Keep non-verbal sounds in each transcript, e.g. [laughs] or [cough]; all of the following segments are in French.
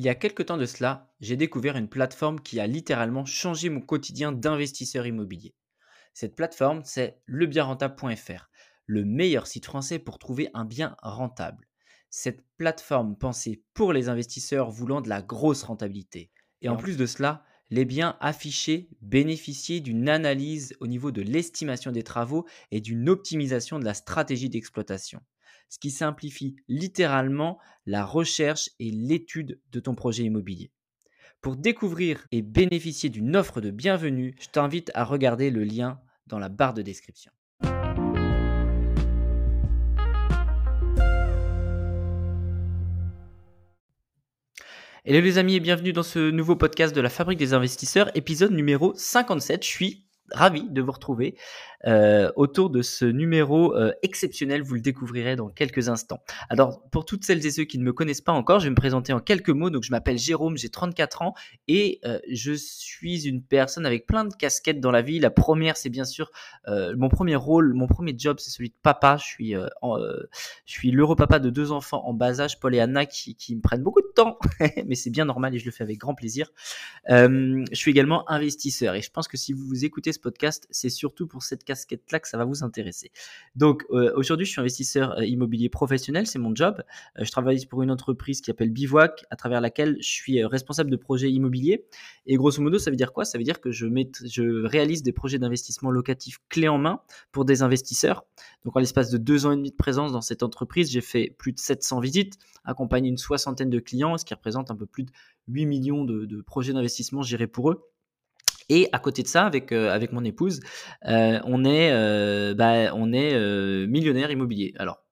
Il y a quelque temps de cela, j'ai découvert une plateforme qui a littéralement changé mon quotidien d'investisseur immobilier. Cette plateforme, c'est lebienrentable.fr, le meilleur site français pour trouver un bien rentable. Cette plateforme pensée pour les investisseurs voulant de la grosse rentabilité. Et en plus de cela, les biens affichés bénéficiaient d'une analyse au niveau de l'estimation des travaux et d'une optimisation de la stratégie d'exploitation ce qui simplifie littéralement la recherche et l'étude de ton projet immobilier. Pour découvrir et bénéficier d'une offre de bienvenue, je t'invite à regarder le lien dans la barre de description. Hello les amis et bienvenue dans ce nouveau podcast de la Fabrique des investisseurs, épisode numéro 57. Je suis ravi de vous retrouver euh, autour de ce numéro euh, exceptionnel. Vous le découvrirez dans quelques instants. Alors, pour toutes celles et ceux qui ne me connaissent pas encore, je vais me présenter en quelques mots. Donc, je m'appelle Jérôme, j'ai 34 ans et euh, je suis une personne avec plein de casquettes dans la vie. La première, c'est bien sûr mon premier rôle, mon premier job, c'est celui de papa. Je suis, je suis l'heureux papa de deux enfants en bas âge, Paul et Anna, qui, qui me prennent beaucoup de temps, [laughs] mais c'est bien normal et je le fais avec grand plaisir. je suis également investisseur et je pense que si vous écoutez ce podcast, c'est surtout pour cette casquette-là que ça va vous intéresser. Donc euh, aujourd'hui, je suis investisseur euh, immobilier professionnel, c'est mon job. Euh, je travaille pour une entreprise qui s'appelle Bivouac, à travers laquelle je suis responsable de projets immobiliers. Et grosso modo, ça veut dire quoi? Ça veut dire que je, réalise des projets d'investissement locatif clés en main pour des investisseurs. Donc en l'espace de deux ans et demi de présence dans cette entreprise, j'ai fait plus de 700 visites, accompagné une soixantaine de clients, ce qui représente un peu plus de 8 millions de, de projets d'investissement gérés pour eux. Et à côté de ça, avec, euh, avec mon épouse, euh, on est, euh, bah, on est millionnaire immobilier. Alors,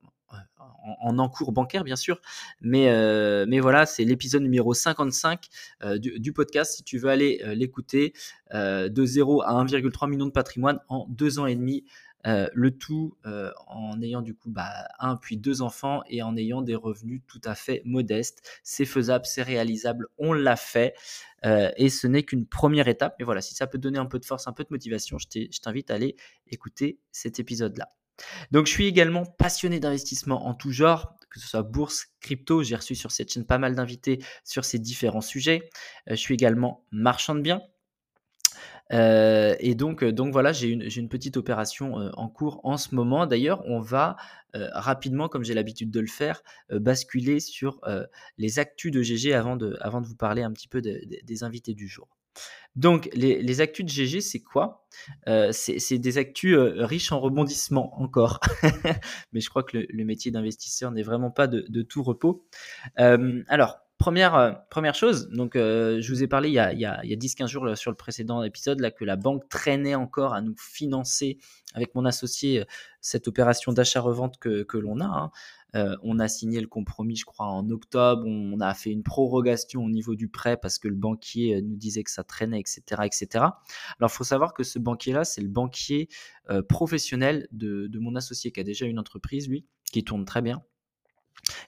en, encours bancaire, bien sûr, mais, mais voilà, c'est l'épisode numéro 55 du, du, podcast. Si tu veux aller l'écouter, de 0 à 1,3 million de patrimoine en deux ans et demi. Euh, le tout euh, en ayant du coup bah, un puis deux enfants et en ayant des revenus tout à fait modestes. C'est faisable, c'est réalisable, on l'a fait euh, et ce n'est qu'une première étape. Mais voilà, si ça peut donner un peu de force, un peu de motivation, je t'invite à aller écouter cet épisode-là. Donc je suis également passionné d'investissement en tout genre, que ce soit bourse, crypto. J'ai reçu sur cette chaîne pas mal d'invités sur ces différents sujets. je suis également marchand de biens. Euh, et donc, euh, donc voilà, j'ai une, petite opération euh, en cours en ce moment. D'ailleurs, on va rapidement, comme j'ai l'habitude de le faire, basculer sur les actus de GG avant de vous parler un petit peu des invités du jour. Donc, les, actus de GG, c'est quoi? C'est des actus riches en rebondissements encore. [laughs] Mais je crois que le, métier d'investisseur n'est vraiment pas de, de, tout repos. alors, Première, euh, première chose, donc euh, je vous ai parlé il y a, il y a, 10-15 jours sur le précédent épisode là, que la banque traînait encore à nous financer avec mon associé euh, cette opération d'achat-revente que, que l'on a. Hein. on a signé le compromis, je crois, en octobre. On a fait une prorogation au niveau du prêt parce que le banquier nous disait que ça traînait, etc. etc. Alors, il faut savoir que ce banquier-là, c'est le banquier professionnel de, de mon associé qui a déjà une entreprise, lui, qui tourne très bien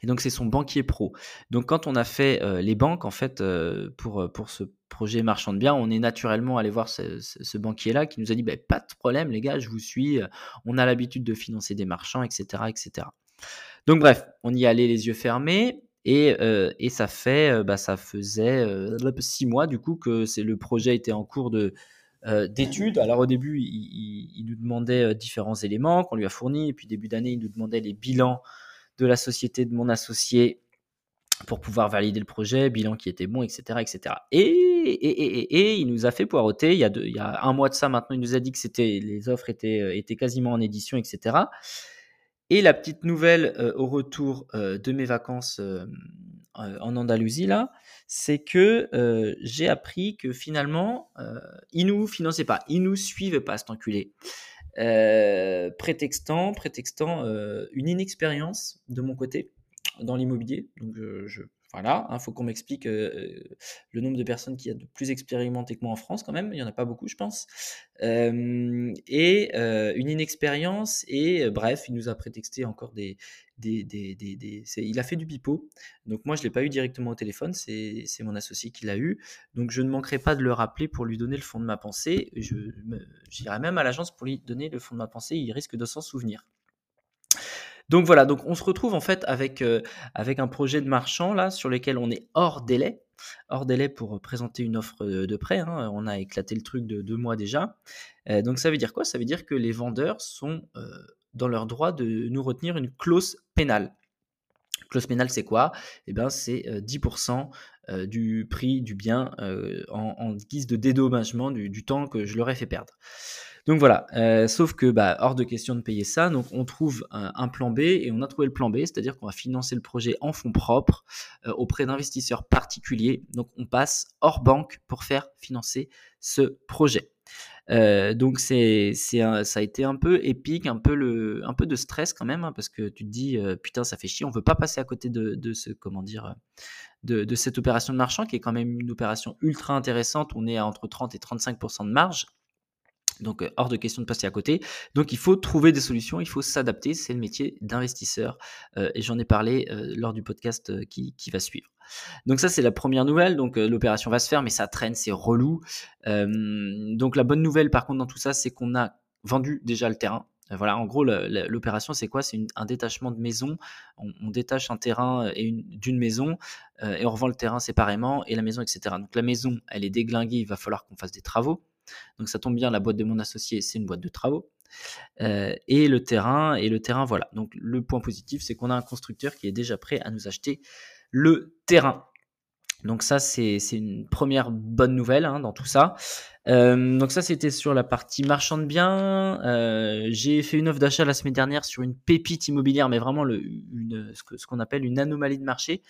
et donc, c'est son banquier pro. Donc, quand on a fait euh, les banques, en fait, euh, pour, euh, pour ce projet marchand de biens, on est naturellement allé voir ce, banquier-là qui nous a dit bah, Pas de problème, les gars, je vous suis. On a l'habitude de financer des marchands, etc. etc. Donc, bref, on y allait les yeux fermés. Et, et ça fait, bah, ça faisait six mois du coup que le projet était en cours de, d'études. Alors au début, il, nous demandait différents éléments qu'on lui a fournis, et puis début d'année, il nous demandait les bilans de la société de mon associé pour pouvoir valider le projet, bilan qui était bon, etc. etc. Et, et, il nous a fait poireauter. Il y, a il y a un mois de ça maintenant, il nous a dit que c'était, les offres étaient, euh, étaient quasiment en édition, etc. Et la petite nouvelle euh, au retour euh, de mes vacances en Andalousie, là, c'est que j'ai appris que finalement, ils nous finançaient pas, ils nous suivent pas, cet enculé. Euh, prétextant, euh, une inexpérience de mon côté dans l'immobilier. Donc je, voilà, il hein, faut qu'on m'explique euh, le nombre de personnes qui a de plus expérimenté que moi en France quand même. Il n'y en a pas beaucoup, je pense. et une inexpérience et bref, il nous a prétexté encore des, il a fait du pipeau. Donc moi, je ne l'ai pas eu directement au téléphone, c'est mon associé qui l'a eu. Donc je ne manquerai pas de le rappeler pour lui donner le fond de ma pensée. J'irai même à l'agence pour lui donner le fond de ma pensée, il risque de s'en souvenir. Donc voilà, donc on se retrouve en fait avec, avec un projet de marchand là sur lequel on est hors délai hors délai pour présenter une offre de prêt. Hein. On a éclaté le truc de deux mois déjà. donc ça veut dire quoi? Ça veut dire que les vendeurs sont dans leur droit de nous retenir une clause pénale. Clause pénale, c'est quoi? Eh bien, c'est 10% du prix du bien en, guise de dédommagement du, temps que je leur ai fait perdre. Donc voilà, sauf que bah, hors de question de payer ça, donc on trouve un, plan B et on a trouvé le plan B, c'est-à-dire qu'on va financer le projet en fonds propres auprès d'investisseurs particuliers. Donc on passe hors banque pour faire financer ce projet. Donc c'est, ça a été un peu épique, un peu, un peu de stress quand même, hein, parce que tu te dis putain ça fait chier, on veut pas passer à côté de, ce comment de, de, cette opération de marchand qui est quand même une opération ultra intéressante. On est à entre 30 et 35% de marge. Donc, hors de question de passer à côté. Donc, il faut trouver des solutions, il faut s'adapter. C'est le métier d'investisseur. et j'en ai parlé lors du podcast qui, va suivre. Donc, ça, c'est la première nouvelle. Donc, l'opération va se faire, mais ça traîne, c'est relou. donc, la bonne nouvelle, par contre, dans tout ça, c'est qu'on a vendu déjà le terrain. Voilà, en gros, l'opération, c'est quoi? C'est un détachement de maison. On, détache un terrain d'une maison et on revend le terrain séparément et la maison, etc. Donc, la maison, elle est déglinguée. Il va falloir qu'on fasse des travaux. Donc ça tombe bien, la boîte de mon associé, c'est une boîte de travaux. Euh, et le terrain, et le terrain, voilà. Donc le point positif, c'est qu'on a un constructeur qui est déjà prêt à nous acheter le terrain. Donc ça, c'est une première bonne nouvelle hein, dans tout ça. Euh, donc ça, c'était sur la partie marchand de biens. Euh, j'ai fait une offre d'achat la semaine dernière sur une pépite immobilière, mais vraiment ce qu'on appelle une anomalie de marché.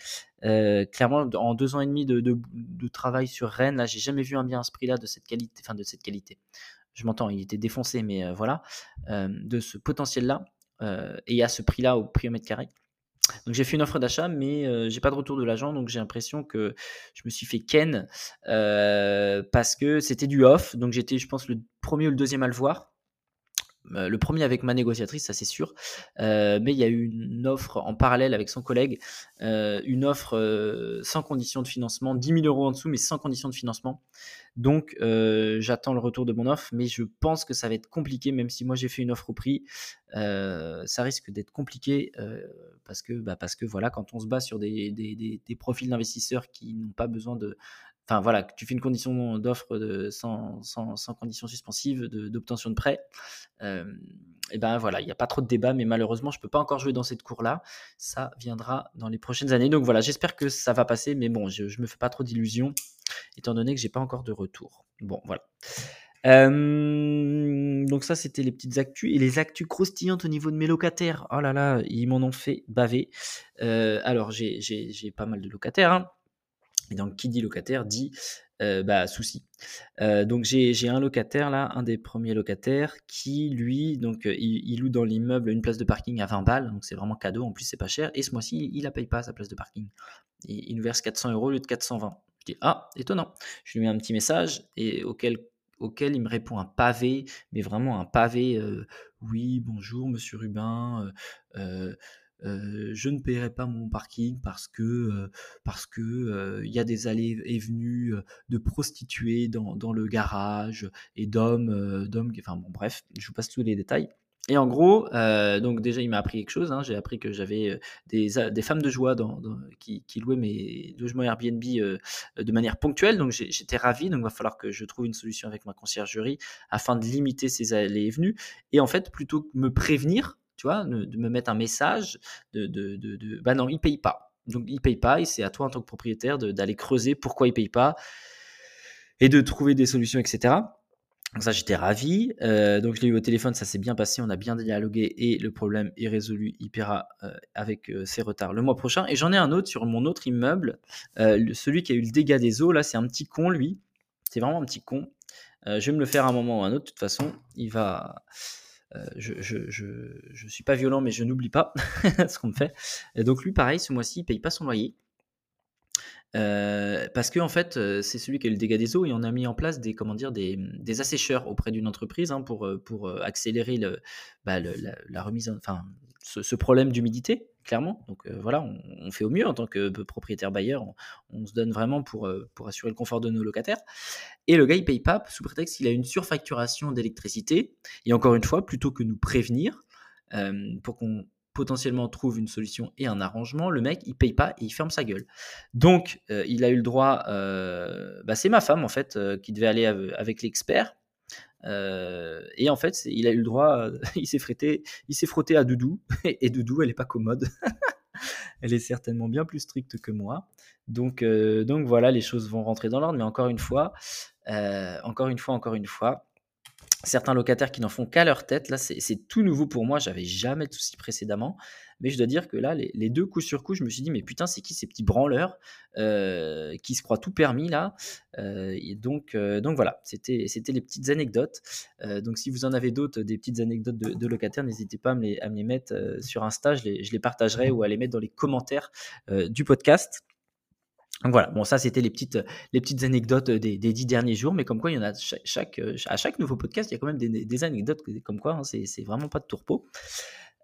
Euh, clairement, en deux ans et demi de, de, travail sur Rennes, là, j'ai jamais vu un bien à ce prix-là de cette qualité. Enfin, de cette qualité. Je m'entends, il était défoncé, mais voilà, de ce potentiel-là et à ce prix-là au prix au mètre carré. Donc j'ai fait une offre d'achat, mais je j'ai pas de retour de l'agent, donc j'ai l'impression que je me suis fait ken parce que c'était du off. Donc j'étais, je pense, le premier ou le deuxième à le voir. le premier avec ma négociatrice, ça c'est sûr. mais il y a eu une offre en parallèle avec son collègue, une offre sans condition de financement, 10 000 euros en dessous, mais sans condition de financement. Donc, euh, j'attends le retour de mon offre, mais je pense que ça va être compliqué, même si moi j'ai fait une offre au prix. Euh, ça risque d'être compliqué euh, parce, que, bah, parce que voilà, quand on se bat sur des, profils d'investisseurs qui n'ont pas besoin de. Enfin voilà, tu fais une condition d'offre sans, sans, condition suspensive d'obtention de, prêt. et ben voilà, il n'y a pas trop de débat, mais malheureusement, je ne peux pas encore jouer dans cette cour-là. Ça viendra dans les prochaines années. Donc voilà, j'espère que ça va passer, mais bon, je ne me fais pas trop d'illusions étant donné que j'ai pas encore de retour. Bon, voilà. Donc ça, c'était les petites actus. Et les actus croustillantes au niveau de mes locataires. Oh là là, ils m'en ont fait baver. Euh, alors, j'ai pas mal de locataires. Hein. Et donc, qui dit locataire dit euh, bah, souci. Euh, donc j'ai un locataire là, un des premiers locataires, qui lui, donc il, loue dans l'immeuble une place de parking à 20 balles, donc c'est vraiment cadeau, en plus c'est pas cher, et ce mois-ci il, la paye pas sa place de parking. Il, il nous verse 400 euros au lieu de 420. Je dis Ah, étonnant. Je lui mets un petit message et auquel, auquel il me répond un pavé, mais vraiment un pavé. Oui, bonjour, monsieur Rubin. Je ne paierai pas mon parking parce que parce que il y a des allées et venues de prostituées dans, dans le garage et d'hommes d'hommes enfin bon bref je vous passe tous les détails et en gros, euh, donc déjà, il m'a appris quelque chose. Hein. J'ai appris que j'avais euh, des, des, femmes de joie qui, louaient mes logements Airbnb euh, de manière ponctuelle. Donc j'étais ravi. Donc il va falloir que je trouve une solution avec ma conciergerie afin de limiter ces allées et venues. Et en fait, plutôt que me prévenir, tu vois, de, me mettre un message de, de, de, bah non, il paye pas. Donc il paye pas et c'est à toi en tant que propriétaire d'aller creuser pourquoi il paye pas et de trouver des solutions, etc. Donc ça, j'étais ravi. Euh, donc je l'ai eu au téléphone, ça s'est bien passé, on a bien dialogué et le problème est résolu. Il paiera euh, avec euh, ses retards le mois prochain. Et j'en ai un autre sur mon autre immeuble, celui qui a eu le dégât des eaux. Là, c'est un petit con, lui. C'est vraiment un petit con. je vais me le faire à un moment ou un autre. De toute façon, il va. je, je, suis pas violent, mais je n'oublie pas [laughs] ce qu'on me fait. Et donc lui, pareil, ce mois-ci, il paye pas son loyer. Euh, parce que en fait, euh, c'est celui qui a le dégât des eaux et on a mis en place des comment dire des, des assécheurs auprès d'une entreprise hein, pour, euh, pour accélérer le, bah, la, remise, enfin ce, problème d'humidité clairement. Donc voilà, on, fait au mieux en tant que propriétaire bailleur, on, se donne vraiment pour, pour assurer le confort de nos locataires. Et le gars il paye pas sous prétexte qu'il a une surfacturation d'électricité. Et encore une fois, plutôt que nous prévenir pour qu'on potentiellement trouve une solution et un arrangement, le mec il paye pas et il ferme sa gueule. Donc il a eu le droit, bah, c'est ma femme en fait qui devait aller avec l'expert. et en fait, il a eu le droit, [laughs] il s'est frotté, il s'est frotté à Doudou [laughs] et, Doudou, elle est pas commode. [laughs] elle est certainement bien plus stricte que moi. Donc, donc voilà, les choses vont rentrer dans l'ordre. Mais encore une fois, encore une fois, encore une fois, certains locataires qui n'en font qu'à leur tête. Là, c'est tout nouveau pour moi. J'avais jamais de soucis précédemment. Mais je dois dire que là, les, deux coups sur coup, je me suis dit, mais putain, c'est qui ces petits branleurs euh, qui se croient tout permis là? Euh, euh, donc voilà, c'était les petites anecdotes. donc si vous en avez d'autres, des petites anecdotes de, locataires, n'hésitez pas à me, les, à me les mettre sur Insta. Je les, je les partagerai ou à les mettre dans les commentaires du podcast. Donc voilà, bon ça c'était les petites, les petites anecdotes des, des, dix derniers jours, mais comme quoi il y en a chaque, à chaque nouveau podcast, il y a quand même des, anecdotes comme quoi hein, c'est vraiment pas de tourpeau.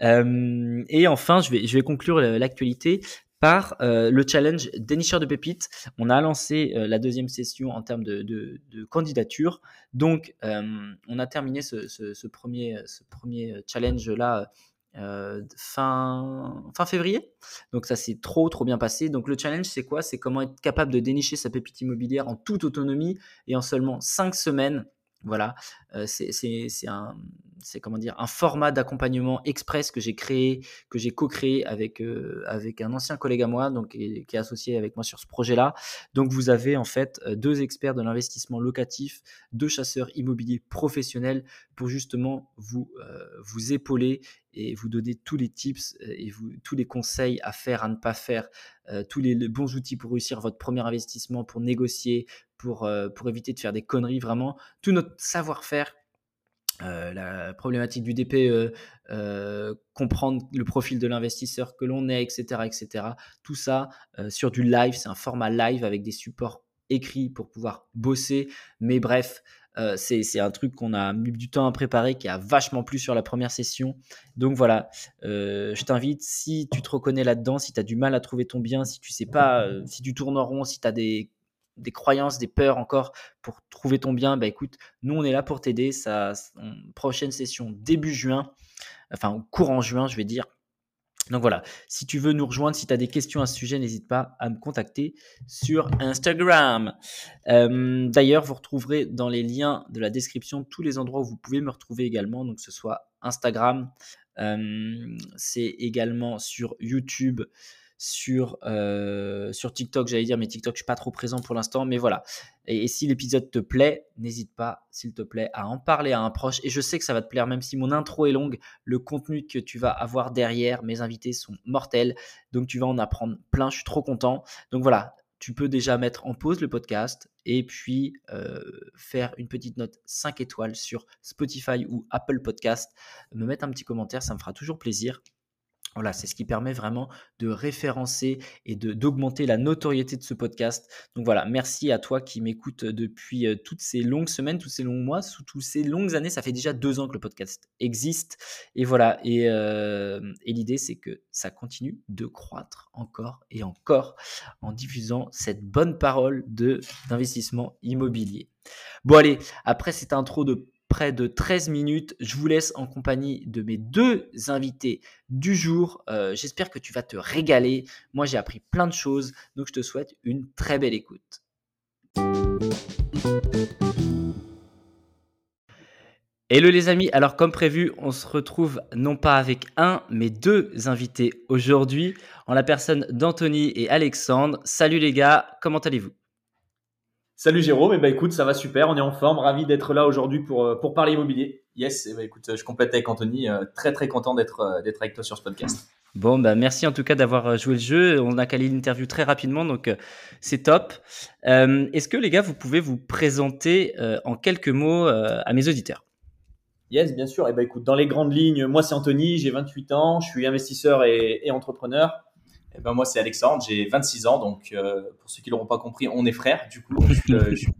Euh, et enfin, je vais, je vais conclure l'actualité par euh, le challenge dénicheur de pépites. On a lancé euh, la deuxième session en termes de, de, candidature. Donc, on a terminé ce, ce, ce, premier, ce premier challenge-là euh, fin, fin février. Donc ça s'est trop trop bien passé. Donc le challenge c'est quoi? C'est comment être capable de dénicher sa pépite immobilière en toute autonomie et en seulement 5 semaines. Voilà, euh, c'est un, c'est comment dire, un format d'accompagnement express que j'ai créé, que j'ai co-créé avec, euh, avec un ancien collègue à moi, donc, qui est associé avec moi sur ce projet-là. Donc, vous avez en fait deux experts de l'investissement locatif, deux chasseurs immobiliers professionnels pour justement vous, vous épauler et vous donner tous les tips euh, et tous les conseils à faire, à ne pas faire, euh, tous les, bons outils pour réussir votre premier investissement, pour négocier, pour, euh, pour éviter de faire des conneries, vraiment, tout notre savoir-faire. La problématique du DPE, comprendre le profil de l'investisseur que l'on est, etc., etc. Tout ça sur du live, c'est un format live avec des supports écrits pour pouvoir bosser. Mais bref, euh, c'est un truc qu'on a mis du temps à préparer, qui a vachement plu sur la première session. Donc voilà, euh, je t'invite, si tu te reconnais là-dedans, si tu as du mal à trouver ton bien, si tu sais pas, euh, si tu tournes en rond, si tu as des, croyances, des peurs encore pour trouver ton bien, bah écoute, nous on est là pour t'aider. Prochaine session début juin, enfin courant juin, je vais dire. Donc voilà, si tu veux nous rejoindre, si tu as des questions à ce sujet, n'hésite pas à me contacter sur Instagram. D'ailleurs, vous retrouverez dans les liens de la description tous les endroits où vous pouvez me retrouver également, donc ce soit Instagram, c'est également sur YouTube, sur, euh, sur TikTok, j'allais dire, mais TikTok, je suis pas trop présent pour l'instant, mais voilà. Et, si l'épisode te plaît, n'hésite pas, s'il te plaît, à en parler à un proche. Et je sais que ça va te plaire, même si mon intro est longue, le contenu que tu vas avoir derrière, mes invités sont mortels, donc tu vas en apprendre plein, je suis trop content. Donc voilà, tu peux déjà mettre en pause le podcast et puis euh, faire une petite note 5 étoiles sur Spotify ou Apple Podcast, me mettre un petit commentaire, ça me fera toujours plaisir. Voilà, c'est ce qui permet vraiment de référencer et d'augmenter la notoriété de ce podcast. Donc voilà, merci à toi qui m'écoutes depuis euh, toutes ces longues semaines, tous ces longs mois, sous toutes ces longues années. Ça fait déjà deux ans que le podcast existe. Et voilà, et, euh, et l'idée c'est que ça continue de croître encore et encore en diffusant cette bonne parole d'investissement immobilier. Bon allez, après cette intro de près de 13 minutes. Je vous laisse en compagnie de mes deux invités du jour. Euh, j'espère que tu vas te régaler. Moi, j'ai appris plein de choses, donc je te souhaite une très belle écoute. Hello les amis, alors comme prévu, on se retrouve non pas avec un, mais deux invités aujourd'hui, en la personne d'Anthony et Alexandre. Salut les gars, comment allez-vous? Salut Jérôme, et eh ben écoute, ça va super, on est en forme, ravi d'être là aujourd'hui pour, euh, pour parler immobilier. Yes, et eh ben écoute, je complète avec Anthony, euh, très très content d'être euh, d'être avec toi sur ce podcast. Bon, bah merci en tout cas d'avoir joué le jeu. On a calé l'interview très rapidement, donc c'est top. Est-ce que les gars, vous pouvez vous présenter en quelques mots à mes auditeurs? Yes, bien sûr. Et eh ben écoute, dans les grandes lignes, moi c'est Anthony, j'ai 28 ans, je suis investisseur et, et entrepreneur. Eh ben moi, c'est Alexandre, j'ai 26 ans, donc euh, pour ceux qui l'auront pas compris, on est frères, du coup, [laughs] je suis,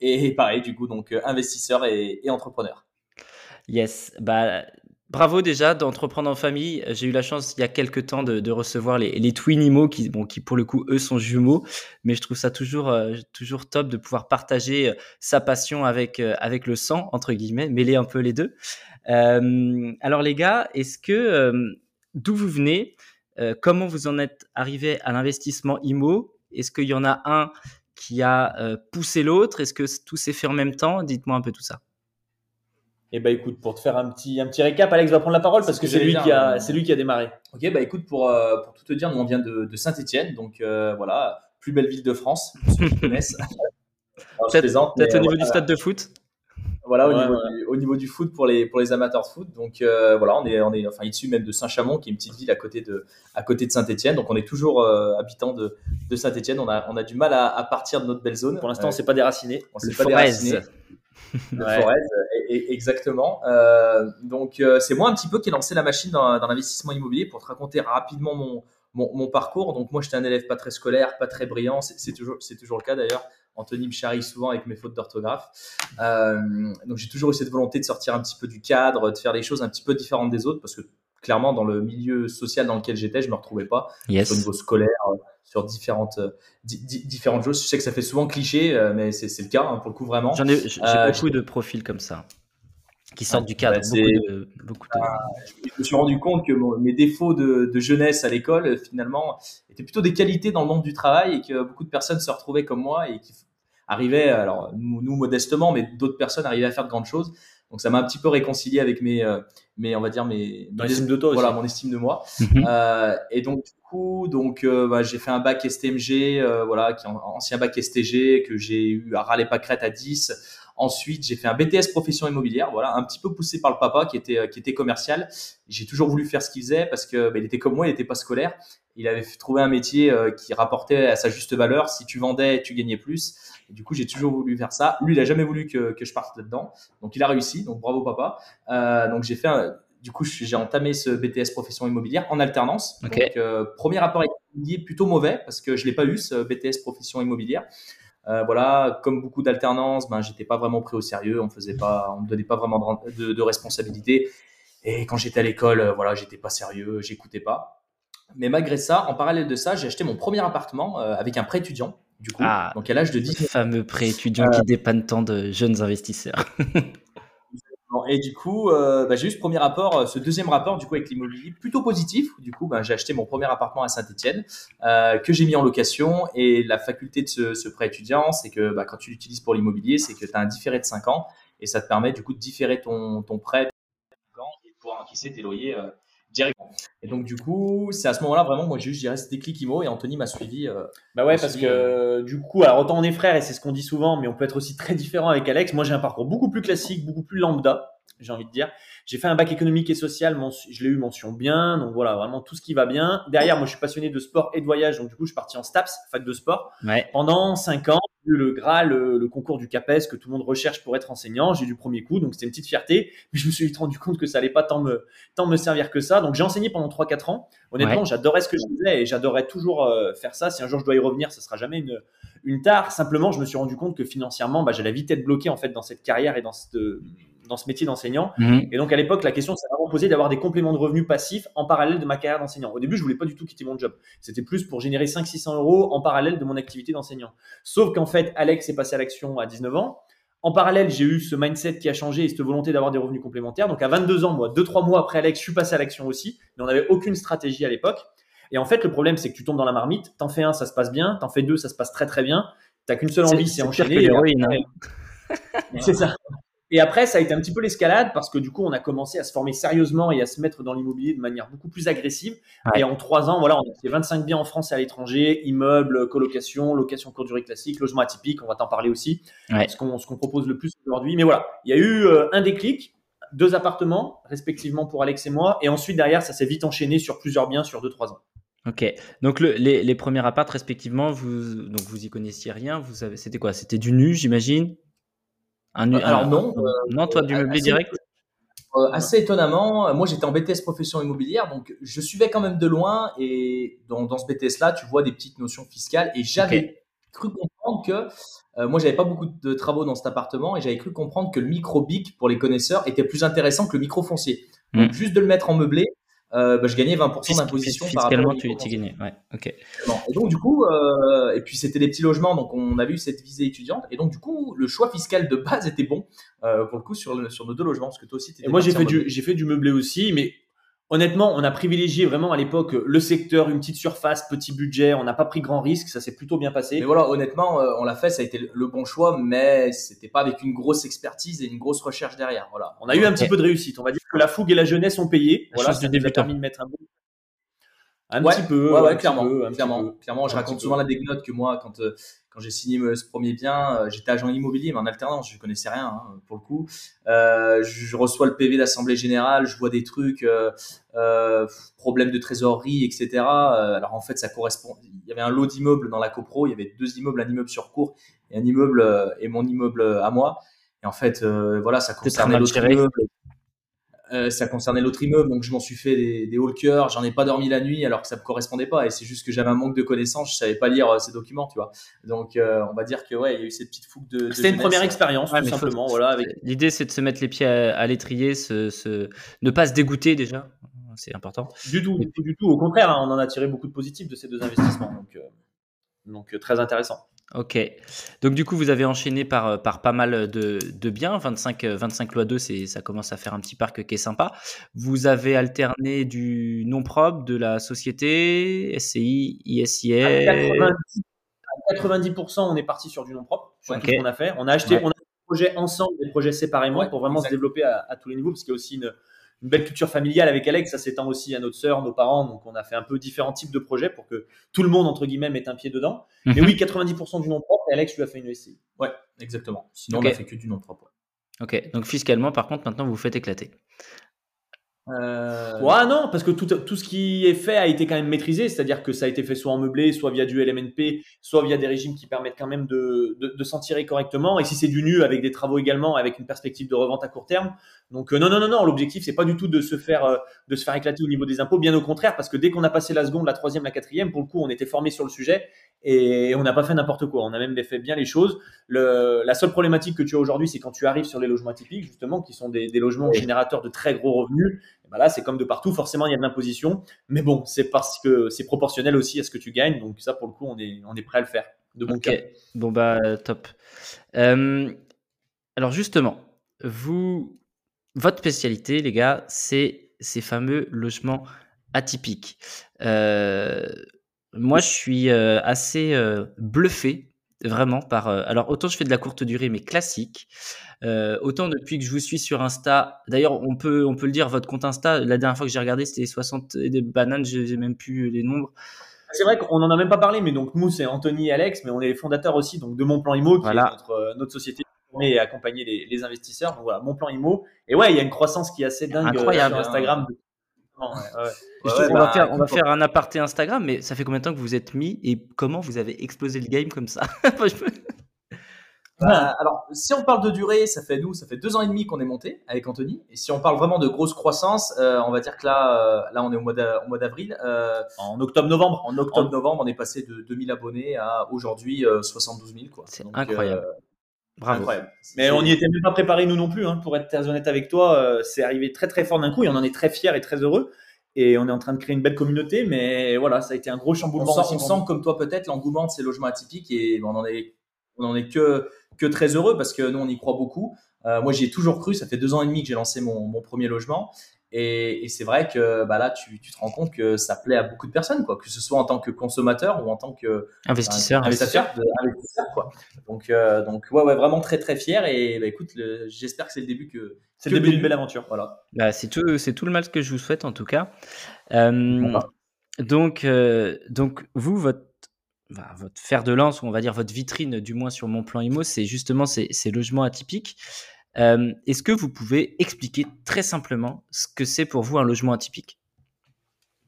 et pareil, du coup, donc euh, investisseur et, entrepreneur. Yes, bah bravo déjà d'entreprendre en famille. J'ai eu la chance il y a quelques temps de, recevoir les, les Twinimo qui, bon, qui pour le coup eux sont jumeaux, mais je trouve ça toujours euh, toujours top de pouvoir partager sa passion avec avec le sang entre guillemets, mêler un peu les deux. alors les gars, est-ce que d'où vous venez, comment vous en êtes arrivé à l'investissement IMO. Est-ce qu'il y en a un qui a poussé l'autre? Est-ce que tout s'est fait en même temps? Dites-moi un peu tout ça. Eh ben écoute, pour te faire un petit un petit récap, Alex va prendre la parole parce que c'est lui qui a c'est lui qui a démarré. Ok, bah écoute pour pour tout te dire, nous on vient de, de Saint-Étienne, donc voilà, plus belle ville de France, pour ceux qui [laughs] connaissent. [laughs] Peut-être au niveau du stade de foot voilà, au, niveau Du, au, niveau du, foot pour les, pour les amateurs de foot. Donc euh, voilà, on est, on est enfin, issu même de Saint-Chamond, qui est une petite ville à côté de, à côté de Saint-Etienne. Donc on est toujours euh, habitant de, de Saint-Etienne. On a, on a du mal à, à, partir de notre belle zone. Pour l'instant, on ne s'est pas déraciné. On s'est pas déraciné. Le Forez, exactement. Euh, donc c'est moi un petit peu qui ai lancé la machine dans, dans l'investissement immobilier pour te raconter rapidement mon, mon, mon, parcours. Donc moi j'étais un élève pas très scolaire, pas très brillant, c'est toujours, c'est toujours le cas d'ailleurs. Anthony me charrie souvent avec mes fautes d'orthographe. Euh, donc j'ai toujours eu cette volonté de sortir un petit peu du cadre, de faire des choses un petit peu différentes des autres, parce que clairement dans le milieu social dans lequel j'étais, je me retrouvais pas yes. au niveau scolaire, euh, sur différentes euh, différentes choses. Je sais que ça fait souvent cliché, mais c'est le cas hein, pour le coup vraiment. J'en ai j'ai beaucoup de profils comme ça qui sortent du cadre. beaucoup de, ah, je me suis rendu compte que mes défauts de, de jeunesse à l'école, finalement, étaient plutôt des qualités dans le monde du travail et que beaucoup de personnes se retrouvaient comme moi et qui arrivait, alors nous, modestement, mais d'autres personnes arrivaient à faire de grandes choses. Donc ça m'a un petit peu réconcilié avec mes, euh, mes on va dire mes, mes estime de toi voilà aussi. mon estime de moi. Mhm. euh, et donc du coup, donc euh, bah, j'ai fait un bac STMG, euh, voilà, qui est ancien bac STG que j'ai eu à râler pas crête à 10. Ensuite, j'ai fait un BTS profession immobilière, voilà, un petit peu poussé par le papa qui était qui était commercial. J'ai toujours voulu faire ce qu'il faisait parce que bah, il était comme moi, il était pas scolaire. Il avait trouvé un métier euh, qui rapportait à sa juste valeur. Si tu vendais, tu gagnais plus. Et du coup, j'ai toujours voulu faire ça. Lui, il a jamais voulu que, que je parte là-dedans. Donc, il a réussi. Donc, bravo papa. Euh, donc, j'ai fait un, du coup, j'ai entamé ce BTS profession immobilière en alternance. Okay. Donc, euh, premier rapport immobilier plutôt mauvais parce que je l'ai pas eu ce BTS profession immobilière. Euh, voilà, comme beaucoup d'alternance, ben j'étais pas vraiment pris au sérieux. On faisait pas, on me donnait pas vraiment de, de, de responsabilité. Et quand j'étais à l'école, voilà, j'étais pas sérieux, j'écoutais pas. Mais malgré ça, en parallèle de ça, j'ai acheté mon premier appartement euh, avec un prêt étudiant du coup, ah, donc à l'âge de 10 Le fameux prêt étudiant euh, qui dépanne tant de jeunes investisseurs. et du coup, euh, bah, j'ai eu ce premier rapport, ce deuxième rapport du coup avec l'immobilier plutôt positif. Du coup, bah, j'ai acheté mon premier appartement à Saint-Etienne euh, que j'ai mis en location. Et la faculté de ce, ce prêt étudiant, c'est que bah, quand tu l'utilises pour l'immobilier, c'est que tu as un différé de 5 ans et ça te permet du coup de différer ton, ton prêt et de pouvoir encaisser tes loyers euh, directement. Et donc, du coup, c'est à ce moment-là, vraiment, moi, j'ai eu, je dirais, ce déclic IMO et Anthony m'a suivi. Euh, bah ouais, parce que euh, du coup, alors autant on est frères et c'est ce qu'on dit souvent, mais on peut être aussi très différent avec Alex. Moi, j'ai un parcours beaucoup plus classique, beaucoup plus lambda, j'ai envie de dire. J'ai fait un bac économique et social, je l'ai eu mention bien, donc voilà, vraiment tout ce qui va bien. Derrière, moi, je suis passionné de sport et de voyage, donc du coup, je suis parti en STAPS, fac de sport, ouais. pendant cinq ans. Le Graal, le, le, concours du CAPES que tout le monde recherche pour être enseignant. J'ai eu du premier coup, donc c'était une petite fierté. Mais je me suis vite rendu compte que ça allait pas tant me, tant me servir que ça. Donc j'ai enseigné pendant 3-4 ans. Honnêtement, ouais. j'adorais ce que je faisais et j'adorais toujours euh, faire ça. Si un jour je dois y revenir, ça sera jamais une, une tare. Simplement, je me suis rendu compte que financièrement, bah, j'allais vite être bloqué en fait dans cette carrière et dans cette, dans ce métier d'enseignant. Mmh. Et donc à l'époque, la question s'est vraiment posée d'avoir des compléments de revenus passifs en parallèle de ma carrière d'enseignant. Au début, je voulais pas du tout quitter mon job. C'était plus pour générer 500-600 euros en parallèle de mon activité d'enseignant. Sauf qu'en fait, Alex est passé à l'action à 19 ans. En parallèle, j'ai eu ce mindset qui a changé et cette volonté d'avoir des revenus complémentaires. Donc à 22 ans, moi, 2-3 mois après Alex, je suis passé à l'action aussi. Mais on n'avait aucune stratégie à l'époque. Et en fait, le problème, c'est que tu tombes dans la marmite. T'en fais un, ça se passe bien. T'en fais deux, ça se passe très très bien. T'as qu'une seule envie, c'est enchaîner. [laughs] C'est ça. Et après, ça a été un petit peu l'escalade parce que du coup, on a commencé à se former sérieusement et à se mettre dans l'immobilier de manière beaucoup plus agressive. Ouais. Et en trois ans, voilà, on a fait 25 biens en France et à l'étranger, immeubles, colocation, location courte durée classique, logement atypique, on va t'en parler aussi, ouais. ce qu'on propose le plus aujourd'hui. Mais voilà, il y a eu euh, un déclic, deux appartements, respectivement pour Alex et moi, et ensuite derrière, ça s'est vite enchaîné sur plusieurs biens sur deux, trois ans. Ok, donc le, les, les premiers apparts respectivement, vous donc vous y connaissiez rien, vous c'était quoi? C'était du nu, j'imagine? Un, Alors un, non, euh, non, toi du meublé direct? Euh, assez étonnamment, moi j'étais en BTS profession immobilière, donc je suivais quand même de loin et dans, dans ce BTS là, tu vois des petites notions fiscales et j'avais okay. cru comprendre que euh, moi j'avais pas beaucoup de travaux dans cet appartement et j'avais cru comprendre que le micro BIC pour les connaisseurs était plus intéressant que le micro foncier. Donc mmh. juste de le mettre en meublé, euh, bah, je gagnais 20% d'imposition par rapport tu, tu gagnais, ouais, ok. Et donc du coup, euh, et puis c'était des petits logements, donc on a vu cette visée étudiante, et donc du coup le choix fiscal de base était bon euh, pour le coup sur, le, sur nos deux logements, parce que toi aussi. Et moi j'ai fait du j'ai fait du meublé aussi, mais Honnêtement, on a privilégié vraiment à l'époque le secteur, une petite surface, petit budget. On n'a pas pris grand risque, ça s'est plutôt bien passé. Mais voilà, honnêtement, euh, on l'a fait, ça a été le bon choix, mais c'était pas avec une grosse expertise et une grosse recherche derrière. Voilà. On a eu un petit peu de réussite. On va dire que la fougue et la jeunesse ont payé. voilà, ça nous a permis de mettre un bon un petit peu. Ouais, ouais, clairement. clairement, clairement. Je raconte souvent l'anecdote que moi, quand, euh, quand j'ai signé ce premier bien, euh, j'étais agent immobilier, mais en alternance, je connaissais rien hein, pour le coup. Euh, je, reçois le PV d'assemblée générale, je vois des trucs, euh, euh, problèmes de trésorerie, etc. alors en fait, ça correspond. Il y avait un lot d'immeubles dans la copro. Il y avait deux immeubles, un immeuble sur cours et un immeuble et mon immeuble à moi. Et en fait, voilà, ça concernait l'autre immeuble. Euh, ça concernait l'autre immeuble, donc je m'en suis fait des, des cœur j'en ai pas dormi la nuit alors que ça me correspondait pas, et c'est juste que j'avais un manque de connaissances, je savais pas lire euh, ces documents, tu vois. Donc euh, on va dire que ouais, il y a eu cette petite fougue de. C'était une première expérience, tout simplement. Voilà. Avec... L'idée c'est de se mettre les pieds à, l'étrier, se, ne pas se dégoûter déjà, c'est important. Du tout, du tout. Au contraire, hein, on en a tiré beaucoup de positifs de ces deux investissements, donc donc très intéressant. Ok. Donc du coup, vous avez enchaîné par, euh, par pas mal de, de biens. 25, 25 lois 2, ça commence à faire un petit parc qui est sympa. Vous avez alterné du non propre, de la société, SCI, ISIS. À 90%, on est parti sur du non propre, sur tout ce qu'on a fait. On a acheté, on a des projets ensemble, des projets séparément pour vraiment se développer à, à, tous les niveaux, parce qu'il y a aussi une, une belle culture familiale avec Alex, ça s'étend aussi à notre sœur, nos parents, donc on a fait un peu différents types de projets pour que tout le monde, entre guillemets, mette un pied dedans. Mais mhm. oui, 90% du nom propre, et Alex lui a fait une SCI. Ouais, exactement. Sinon, on a fait que du nom propre. Ok, donc fiscalement, par contre, maintenant, vous vous faites éclater. Euh... Ouais, non, parce que tout, tout ce qui est fait a été quand même maîtrisé, c'est-à-dire que ça a été fait soit en meublé, soit via du LMNP, soit via des régimes qui permettent quand même de, de, de s'en tirer correctement. Et si c'est du nu, avec des travaux également, avec une perspective de revente à court terme. Donc euh, non, non, non, non, l'objectif c'est pas du tout de se faire euh, de se faire éclater au niveau des impôts, bien au contraire, parce que dès qu'on a passé la seconde, la troisième, la quatrième, pour le coup, on était formé sur le sujet et on n'a pas fait n'importe quoi. On a même fait bien les choses. Le, la seule problématique que tu as aujourd'hui, c'est quand tu arrives sur les logements atypiques, justement, qui sont des, des logements générateurs de très gros revenus bah là, c'est comme de partout. Forcément, il y a de l'imposition. Mais bon, c'est parce que c'est proportionnel aussi à ce que tu gagnes. Donc, ça, pour le coup, on est, on est prêt à le faire. De bon cas. Bon, bah, top. Euh, alors, justement, vous, votre spécialité, les gars, c'est ces fameux logements atypiques. Euh, moi, je suis euh, assez bluffé, vraiment, par. alors, autant je fais de la courte durée, mais classique. Euh, autant depuis que je vous suis sur Insta, d'ailleurs, on peut, on peut le dire, votre compte Insta, la dernière fois que j'ai regardé, c'était 60 des bananes, j'ai même plus les nombres. C'est vrai qu'on en a même pas parlé, mais donc nous, c'est Anthony et Alex, mais on est les fondateurs aussi donc de Mon Plan Imo, qui est notre, euh, notre société et accompagner les, les, investisseurs. Donc voilà, Mon Plan Imo. Et ouais, il y a une croissance qui est assez dingue euh, Incroyable, sur Instagram. On, va bah, faire, on va faire un aparté Instagram, mais ça fait combien de temps que vous êtes mis et comment vous avez explosé le game comme ça? [laughs] Bah, alors, si on parle de durée, ça fait nous, ça fait deux ans et demi qu'on est monté avec Anthony. Et si on parle vraiment de grosse croissance, euh, on va dire que là, euh, là, on est au mois d'avril. Euh, en octobre-novembre. En octobre-novembre, on est passé de 2000 abonnés à aujourd'hui 72 000. C'est incroyable. Bravo. Incroyable. Mais on n'y était même pas préparé nous non plus, hein, pour être très honnête avec toi. c'est arrivé très très fort d'un coup et on en est très fiers et très heureux et on est en train de créer une belle communauté. Mais voilà, ça a été un gros chamboulement. On sent, on sent comme toi peut-être l'engouement de ces logements atypiques et on en est, on en est que que très heureux parce que nous, on y croit beaucoup. Euh, moi, j'y ai toujours cru. Ça fait deux ans et demi que j'ai lancé mon, mon, premier logement. Et, et c'est vrai que bah là, tu, tu, te rends compte que ça plaît à beaucoup de personnes, quoi, que ce soit en tant que consommateur ou en tant que investisseur. investisseur, investisseur quoi. Donc, euh, donc ouais, ouais, vraiment très très fier. Et bah, écoute, j'espère que c'est le début que c'est le début d'une belle aventure. Voilà. Bah, c'est tout, c'est tout le mal que je vous souhaite en tout cas. Euh, donc, euh, donc vous, votre votre fer de lance, ou on va dire votre vitrine, du moins sur mon plan IMO, c'est justement ces, logements atypiques. Euh, est-ce que vous pouvez expliquer très simplement ce que c'est pour vous un logement atypique?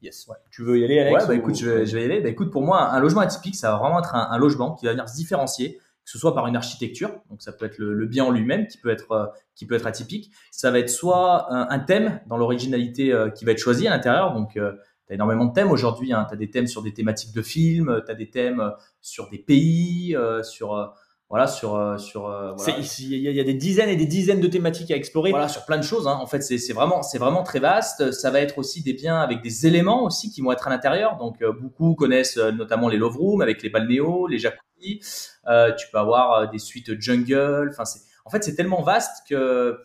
Yes. Tu veux y aller, Alex Ouais, bah, écoute, je, vais, y aller. Bah, écoute, pour moi, un logement atypique, ça va vraiment être un, logement qui va venir se différencier, que ce soit par une architecture, donc ça peut être le, bien en lui-même qui peut être euh, qui peut être atypique. Ça va être soit un, thème dans l'originalité euh, qui va être choisi à l'intérieur, donc énormément de thèmes aujourd'hui. Hein. Tu as des thèmes sur des thématiques de films, tu as des thèmes sur des pays, euh, sur euh, voilà, sur sur. Il y, a des dizaines et des dizaines de thématiques à explorer. Voilà, sur plein de choses. Hein. En fait, c'est vraiment c'est vraiment très vaste. Ça va être aussi des biens avec des éléments aussi qui vont être à l'intérieur. Donc beaucoup connaissent notamment les love rooms avec les balnéos, les jacuzzi. tu peux avoir des suites jungle. Enfin, c'est en fait c'est tellement vaste que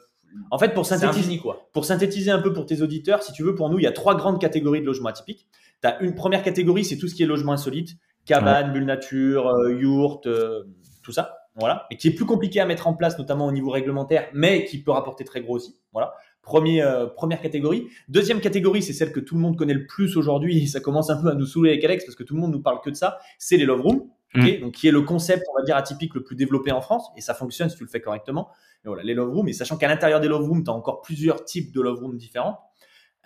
En fait, pour synthétiser, quoi. pour synthétiser un peu pour tes auditeurs, si tu veux, pour nous, il y a trois grandes catégories de logements atypiques. Tu as une première catégorie, c'est tout ce qui est logement insolite, cabane, bulle nature, euh, yourte, euh, tout ça. Voilà. Et qui est plus compliqué à mettre en place, notamment au niveau réglementaire, mais qui peut rapporter très gros aussi. Voilà. Premier, euh, première catégorie. Deuxième catégorie, c'est celle que tout le monde connaît le plus aujourd'hui, et ça commence un peu à nous saouler avec Alex, parce que tout le monde nous parle que de ça, c'est les love rooms. Mm. donc, qui est le concept, on va dire, atypique le plus développé en France, et ça fonctionne si tu le fais correctement. Et voilà, les love rooms, et sachant qu'à l'intérieur des love rooms, tu as encore plusieurs types de love rooms différents.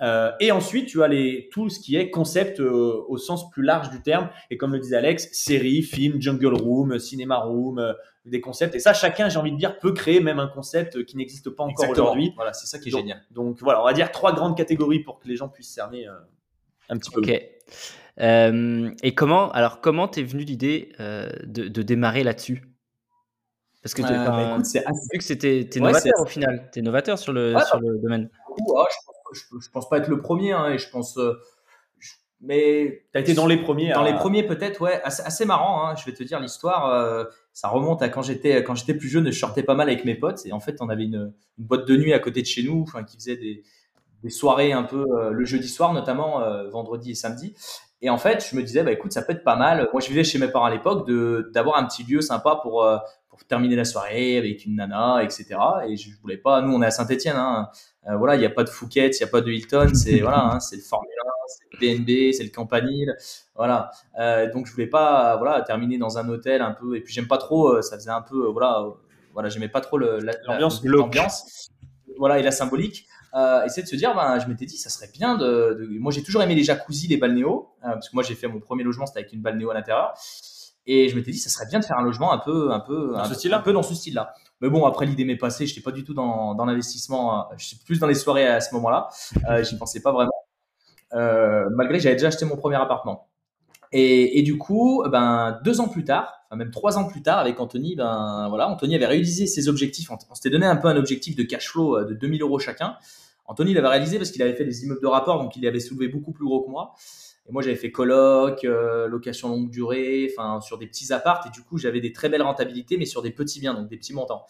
Euh, et ensuite, tu as les, tout ce qui est concept euh, au sens plus large du terme. Et comme le disait Alex, série, film, jungle room, cinéma room, euh, des concepts. Et ça, chacun, j'ai envie de dire, peut créer même un concept qui n'existe pas encore aujourd'hui. Voilà, c'est ça qui est donc, génial. Donc voilà, on va dire trois grandes catégories pour que les gens puissent cerner un petit peu. Ok. et comment, alors, comment t'es venu l'idée de, de, démarrer là-dessus? Parce que bah, écoute, vu que c'était novateur au final, t'es novateur sur le, sur le domaine. Ouais, je, je, pense pas être le premier, hein, et je pense. Euh, mais t'as été dans les premiers. Dans les premiers peut-être, ouais, assez, assez marrant. Hein, je vais te dire l'histoire. Euh, ça remonte à quand j'étais quand j'étais plus jeune, je sortais pas mal avec mes potes, et en fait, on avait une, une boîte de nuit à côté de chez nous, enfin, qui faisait des, des soirées un peu euh, le jeudi soir notamment, vendredi et samedi. Et en fait, je me disais, bah écoute, ça peut être pas mal. Moi, je vivais chez mes parents à l'époque, de d'avoir un petit lieu sympa pour pour terminer la soirée avec une nana, etc. Et je voulais pas. Nous, on est à Saint-Étienne. Hein. Euh, voilà, il n'y a pas de Fouquet, il n'y a pas de Hilton. C'est [laughs] voilà, hein, c'est le Formule 1, c'est le BNB, c'est le Campanile. Voilà. Euh, donc je voulais pas voilà terminer dans un hôtel un peu. Et puis j'aime pas trop. Euh, ça faisait un peu voilà voilà j'aimais pas trop l'ambiance l'ambiance. Voilà et la symbolique. Euh, essayer de se dire, ben, je m'étais dit, ça serait bien de. de... Moi, j'ai toujours aimé les jacuzzi, les balnéos, parce que moi, j'ai fait mon premier logement, c'était avec une balnéo à l'intérieur. Et je m'étais dit, ça serait bien de faire un logement un peu, un peu, dans un, ce style un peu dans ce style-là. Mais bon, après l'idée m'est passée, je n'étais pas du tout dans, dans l'investissement. Je suis plus dans les soirées à ce moment-là. Euh, J'y pensais pas vraiment. Euh, malgré que j'avais déjà acheté mon premier appartement. Et, du coup, ben deux ans plus tard, enfin même trois ans plus tard, avec Anthony, ben voilà, Anthony avait réalisé ses objectifs. On, s'était donné un peu un objectif de cash flow euh, de 2000 euros chacun. Anthony l'avait réalisé parce qu'il avait fait des immeubles de rapport, donc il avait soulevé beaucoup plus gros que moi. Et moi, j'avais fait coloc, euh, location longue durée, enfin sur des petits appartes. Et du coup, j'avais des très belles rentabilités, mais sur des petits biens, donc des petits montants.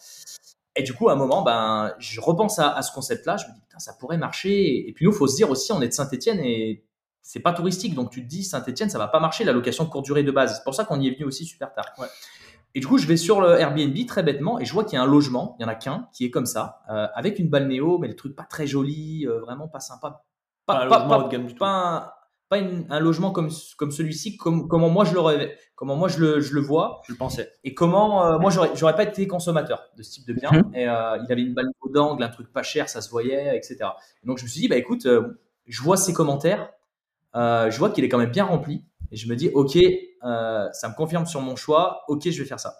Et du coup, à un moment, ben, je repense à, ce concept-là. Je me dis, putain, ça pourrait marcher. Et puis nous, faut se dire aussi, on est de Saint-Etienne et c'est pas touristique. Donc tu te dis, Saint-Etienne, ça va pas marcher, la location courte durée de base. C'est pour ça qu'on y est venu aussi super tard. Et du coup, je vais sur le Airbnb très bêtement et je vois qu'il y a un logement, il y en a qu'un, qui est comme ça, euh, avec une balnéo, mais des trucs pas très jolis, euh, vraiment pas sympa. Pas, pas, pas, pas, un logement comme, comme celui-ci, comme, comment moi je le rêvais, comment moi je le, je le vois. Je le pensais. Et comment euh, moi j'aurais, pas été consommateur de ce type de bien. Mhm. Et euh, il avait une balle d'angle, un truc pas cher, ça se voyait, etc. donc je me suis dit, bah écoute, je vois ses commentaires, je vois qu'il est quand même bien rempli. Et je me dis, ok, ça me confirme sur mon choix, ok, je vais faire ça.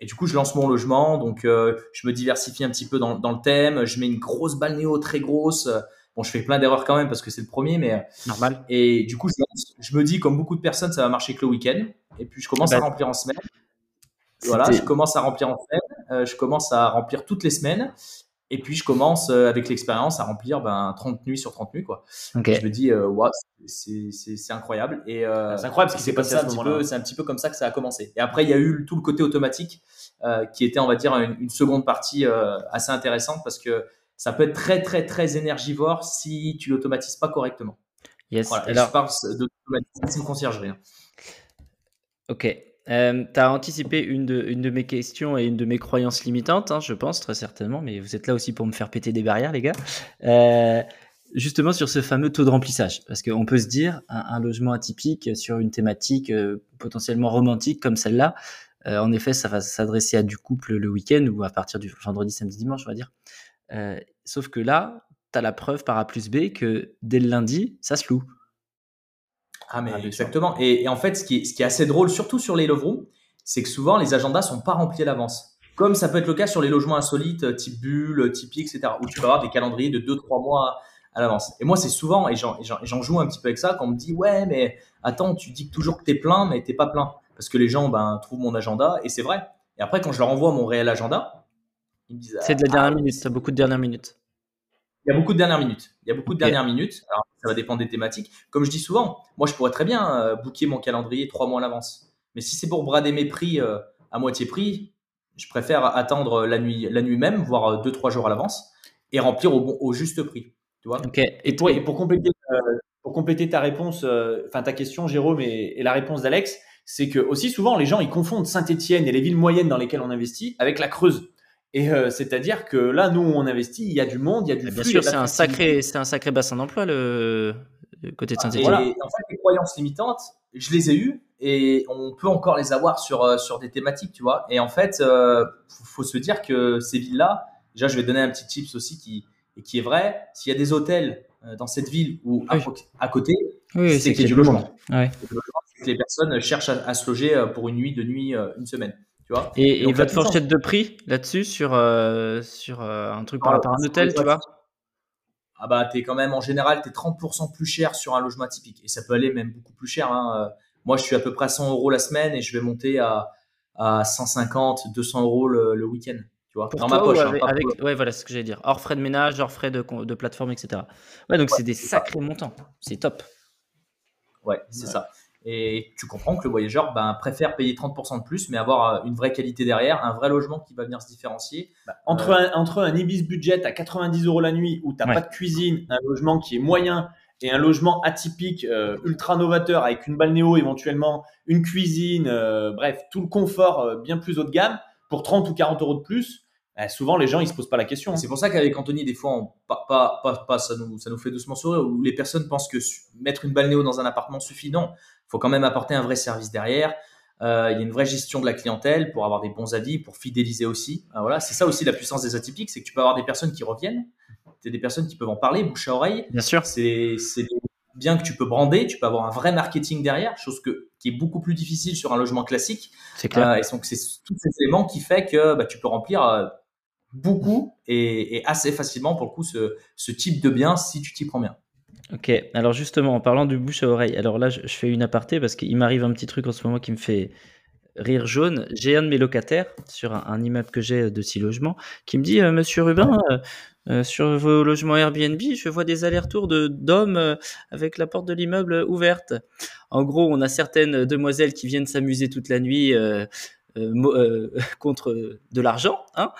Et du coup, je lance mon logement, donc je me diversifie un petit peu dans, dans, le thème, je mets une grosse balle néo très grosse. Bon, je fais plein d'erreurs quand même parce que c'est le premier, mais. Euh, Normal. Et du coup, je, me dis, comme beaucoup de personnes, ça va marcher que le week-end. Et puis, je commence bah, à remplir en semaine. Voilà, je commence à remplir en semaine. Euh, je commence à remplir toutes les semaines. Et puis, je commence euh, avec l'expérience à remplir ben, 30 nuits sur 30 nuits. Quoi. Je me dis, waouh, c'est incroyable. Et, c'est incroyable parce que c'est passé un petit peu. C'est un petit peu comme ça que ça a commencé. Et après, il y a eu tout le côté automatique qui était, on va dire, une, une seconde partie assez intéressante parce que ça peut être très, très, très énergivore si tu l'automatises pas correctement. Yes. Voilà. Alors, je parle d'automatisation conciergerie. Hein. Ok. Euh, tu as anticipé une de, mes questions et une de mes croyances limitantes, hein, je pense, très certainement, mais vous êtes là aussi pour me faire péter des barrières, les gars. Euh, justement sur ce fameux taux de remplissage, parce qu'on peut se dire, un, logement atypique sur une thématique euh, potentiellement romantique comme celle-là, en effet, ça va s'adresser à du couple le week-end ou à partir du vendredi, samedi, dimanche, on va dire. Euh, sauf que là, tu as la preuve par A plus B que dès le lundi, ça se loue. Ah, mais ah, exactement. Et, en fait, ce qui, est, ce qui est assez drôle, surtout sur les love rooms, c'est que souvent, les agendas sont pas remplis à l'avance. Comme ça peut être le cas sur les logements insolites, euh, type bulle, euh, Tipeee, etc., où tu peux avoir des calendriers de 2-3 mois à l'avance. Et moi, c'est souvent, et j'en joue un petit peu avec ça, quand on me dit, ouais, mais attends, tu dis toujours que tu es plein, mais t'es pas plein. Parce que les gens ben, trouvent mon agenda, et c'est vrai. Et après, quand je leur envoie mon réel agenda, c'est de la dernière minute, ça beaucoup de dernières minutes. Il y a beaucoup de dernières minutes. Il y a beaucoup de dernières minutes. Alors, ça va dépendre des thématiques. Comme je dis souvent, moi, je pourrais très bien euh, booker mon calendrier trois mois à l'avance. Mais si c'est pour brader mes prix euh, à moitié prix, je préfère attendre la nuit, la nuit même, voire euh, deux, trois jours à l'avance. et remplir au, au juste prix. Tu vois? Et, pour, pour, compléter, pour compléter ta réponse, enfin ta question, Jérôme, et, et la réponse d'Alex, c'est que aussi souvent les gens ils confondent Saint-Étienne et les villes moyennes dans lesquelles on investit avec la Creuse. Et euh, c'est-à-dire que là, nous, on investit, il y a du monde, il y a du Bien sûr, c'est un sacré, c'est un sacré bassin d'emploi le, côté de Saint-Étienne. Voilà. en fait, les croyances limitantes, je les ai eues et on peut encore les avoir sur euh, sur des thématiques, tu vois. Et en fait, euh, faut, se dire que ces villes-là, déjà, je vais donner un petit tips aussi qui qui est vrai. S'il y a des hôtels euh, dans cette ville ou à, côté, c'est qu'il y a du logement. Ouais les personnes cherchent à, se loger euh, pour une nuit, deux nuits, une semaine. Tu vois et, et votre fourchette de prix là-dessus sur, euh, sur un truc par rapport à un hôtel, tu vois ah bah t'es quand même en général t'es 30% plus cher sur un logement typique et ça peut aller même beaucoup plus cher. Hein. Moi je suis à peu près à 100 euros la semaine et je vais monter à, à 150, 200 euros le, week-end. Tu vois, dans ma poche. Hein, avec, ouais, voilà ce que j'allais dire. Hors frais de ménage, hors frais de, de plateforme, etc. Ouais, donc c'est des sacrés montants. C'est top. Ouais, c'est ça. Et tu comprends que le voyageur ben, préfère payer 30% de plus, mais avoir euh, une vraie qualité derrière, un vrai logement qui va venir se différencier. Bah, entre, euh, un, entre un Ibis budget à 90 euros la nuit où tu n'as pas de cuisine, un logement qui est moyen et un logement atypique, euh, ultra novateur avec une balnéo éventuellement, une cuisine, bref, tout le confort bien plus haut de gamme pour 30 ou 40 euros de plus, eh, souvent les gens ils se posent pas la question. C'est pour ça qu'avec Anthony, des fois, on, pas, pas, pas, ça, nous, ça nous fait doucement sourire, où les personnes pensent que mettre une balnéo dans un appartement suffit. Non, faut quand même apporter un vrai service derrière. Euh, il y a une vraie gestion de la clientèle pour avoir des bons avis, pour fidéliser aussi. Ah, voilà, c'est ça aussi la puissance des atypiques, c'est que tu peux avoir des personnes qui reviennent, tu des personnes qui peuvent en parler, bouche à oreille. Bien sûr. C'est bien que tu peux brander, tu peux avoir un vrai marketing derrière, chose que, qui est beaucoup plus difficile sur un logement classique. C'est clair. Euh, et donc c'est tous ces éléments qui fait que bah, tu peux remplir euh, beaucoup et, assez facilement pour le coup ce, ce type de bien si tu t'y prends bien. Ok, alors justement, en parlant du bouche à oreille, alors là, je, fais une aparté parce qu'il m'arrive un petit truc en ce moment qui me fait rire jaune. J'ai un de mes locataires sur un, immeuble que j'ai de six logements qui me dit euh, Monsieur Rubin, euh, euh, sur vos logements Airbnb, je vois des allers-retours de d'hommes avec la porte de l'immeuble ouverte. En gros, on a certaines demoiselles qui viennent s'amuser toute la nuit euh, euh, [laughs] contre de l'argent. Hein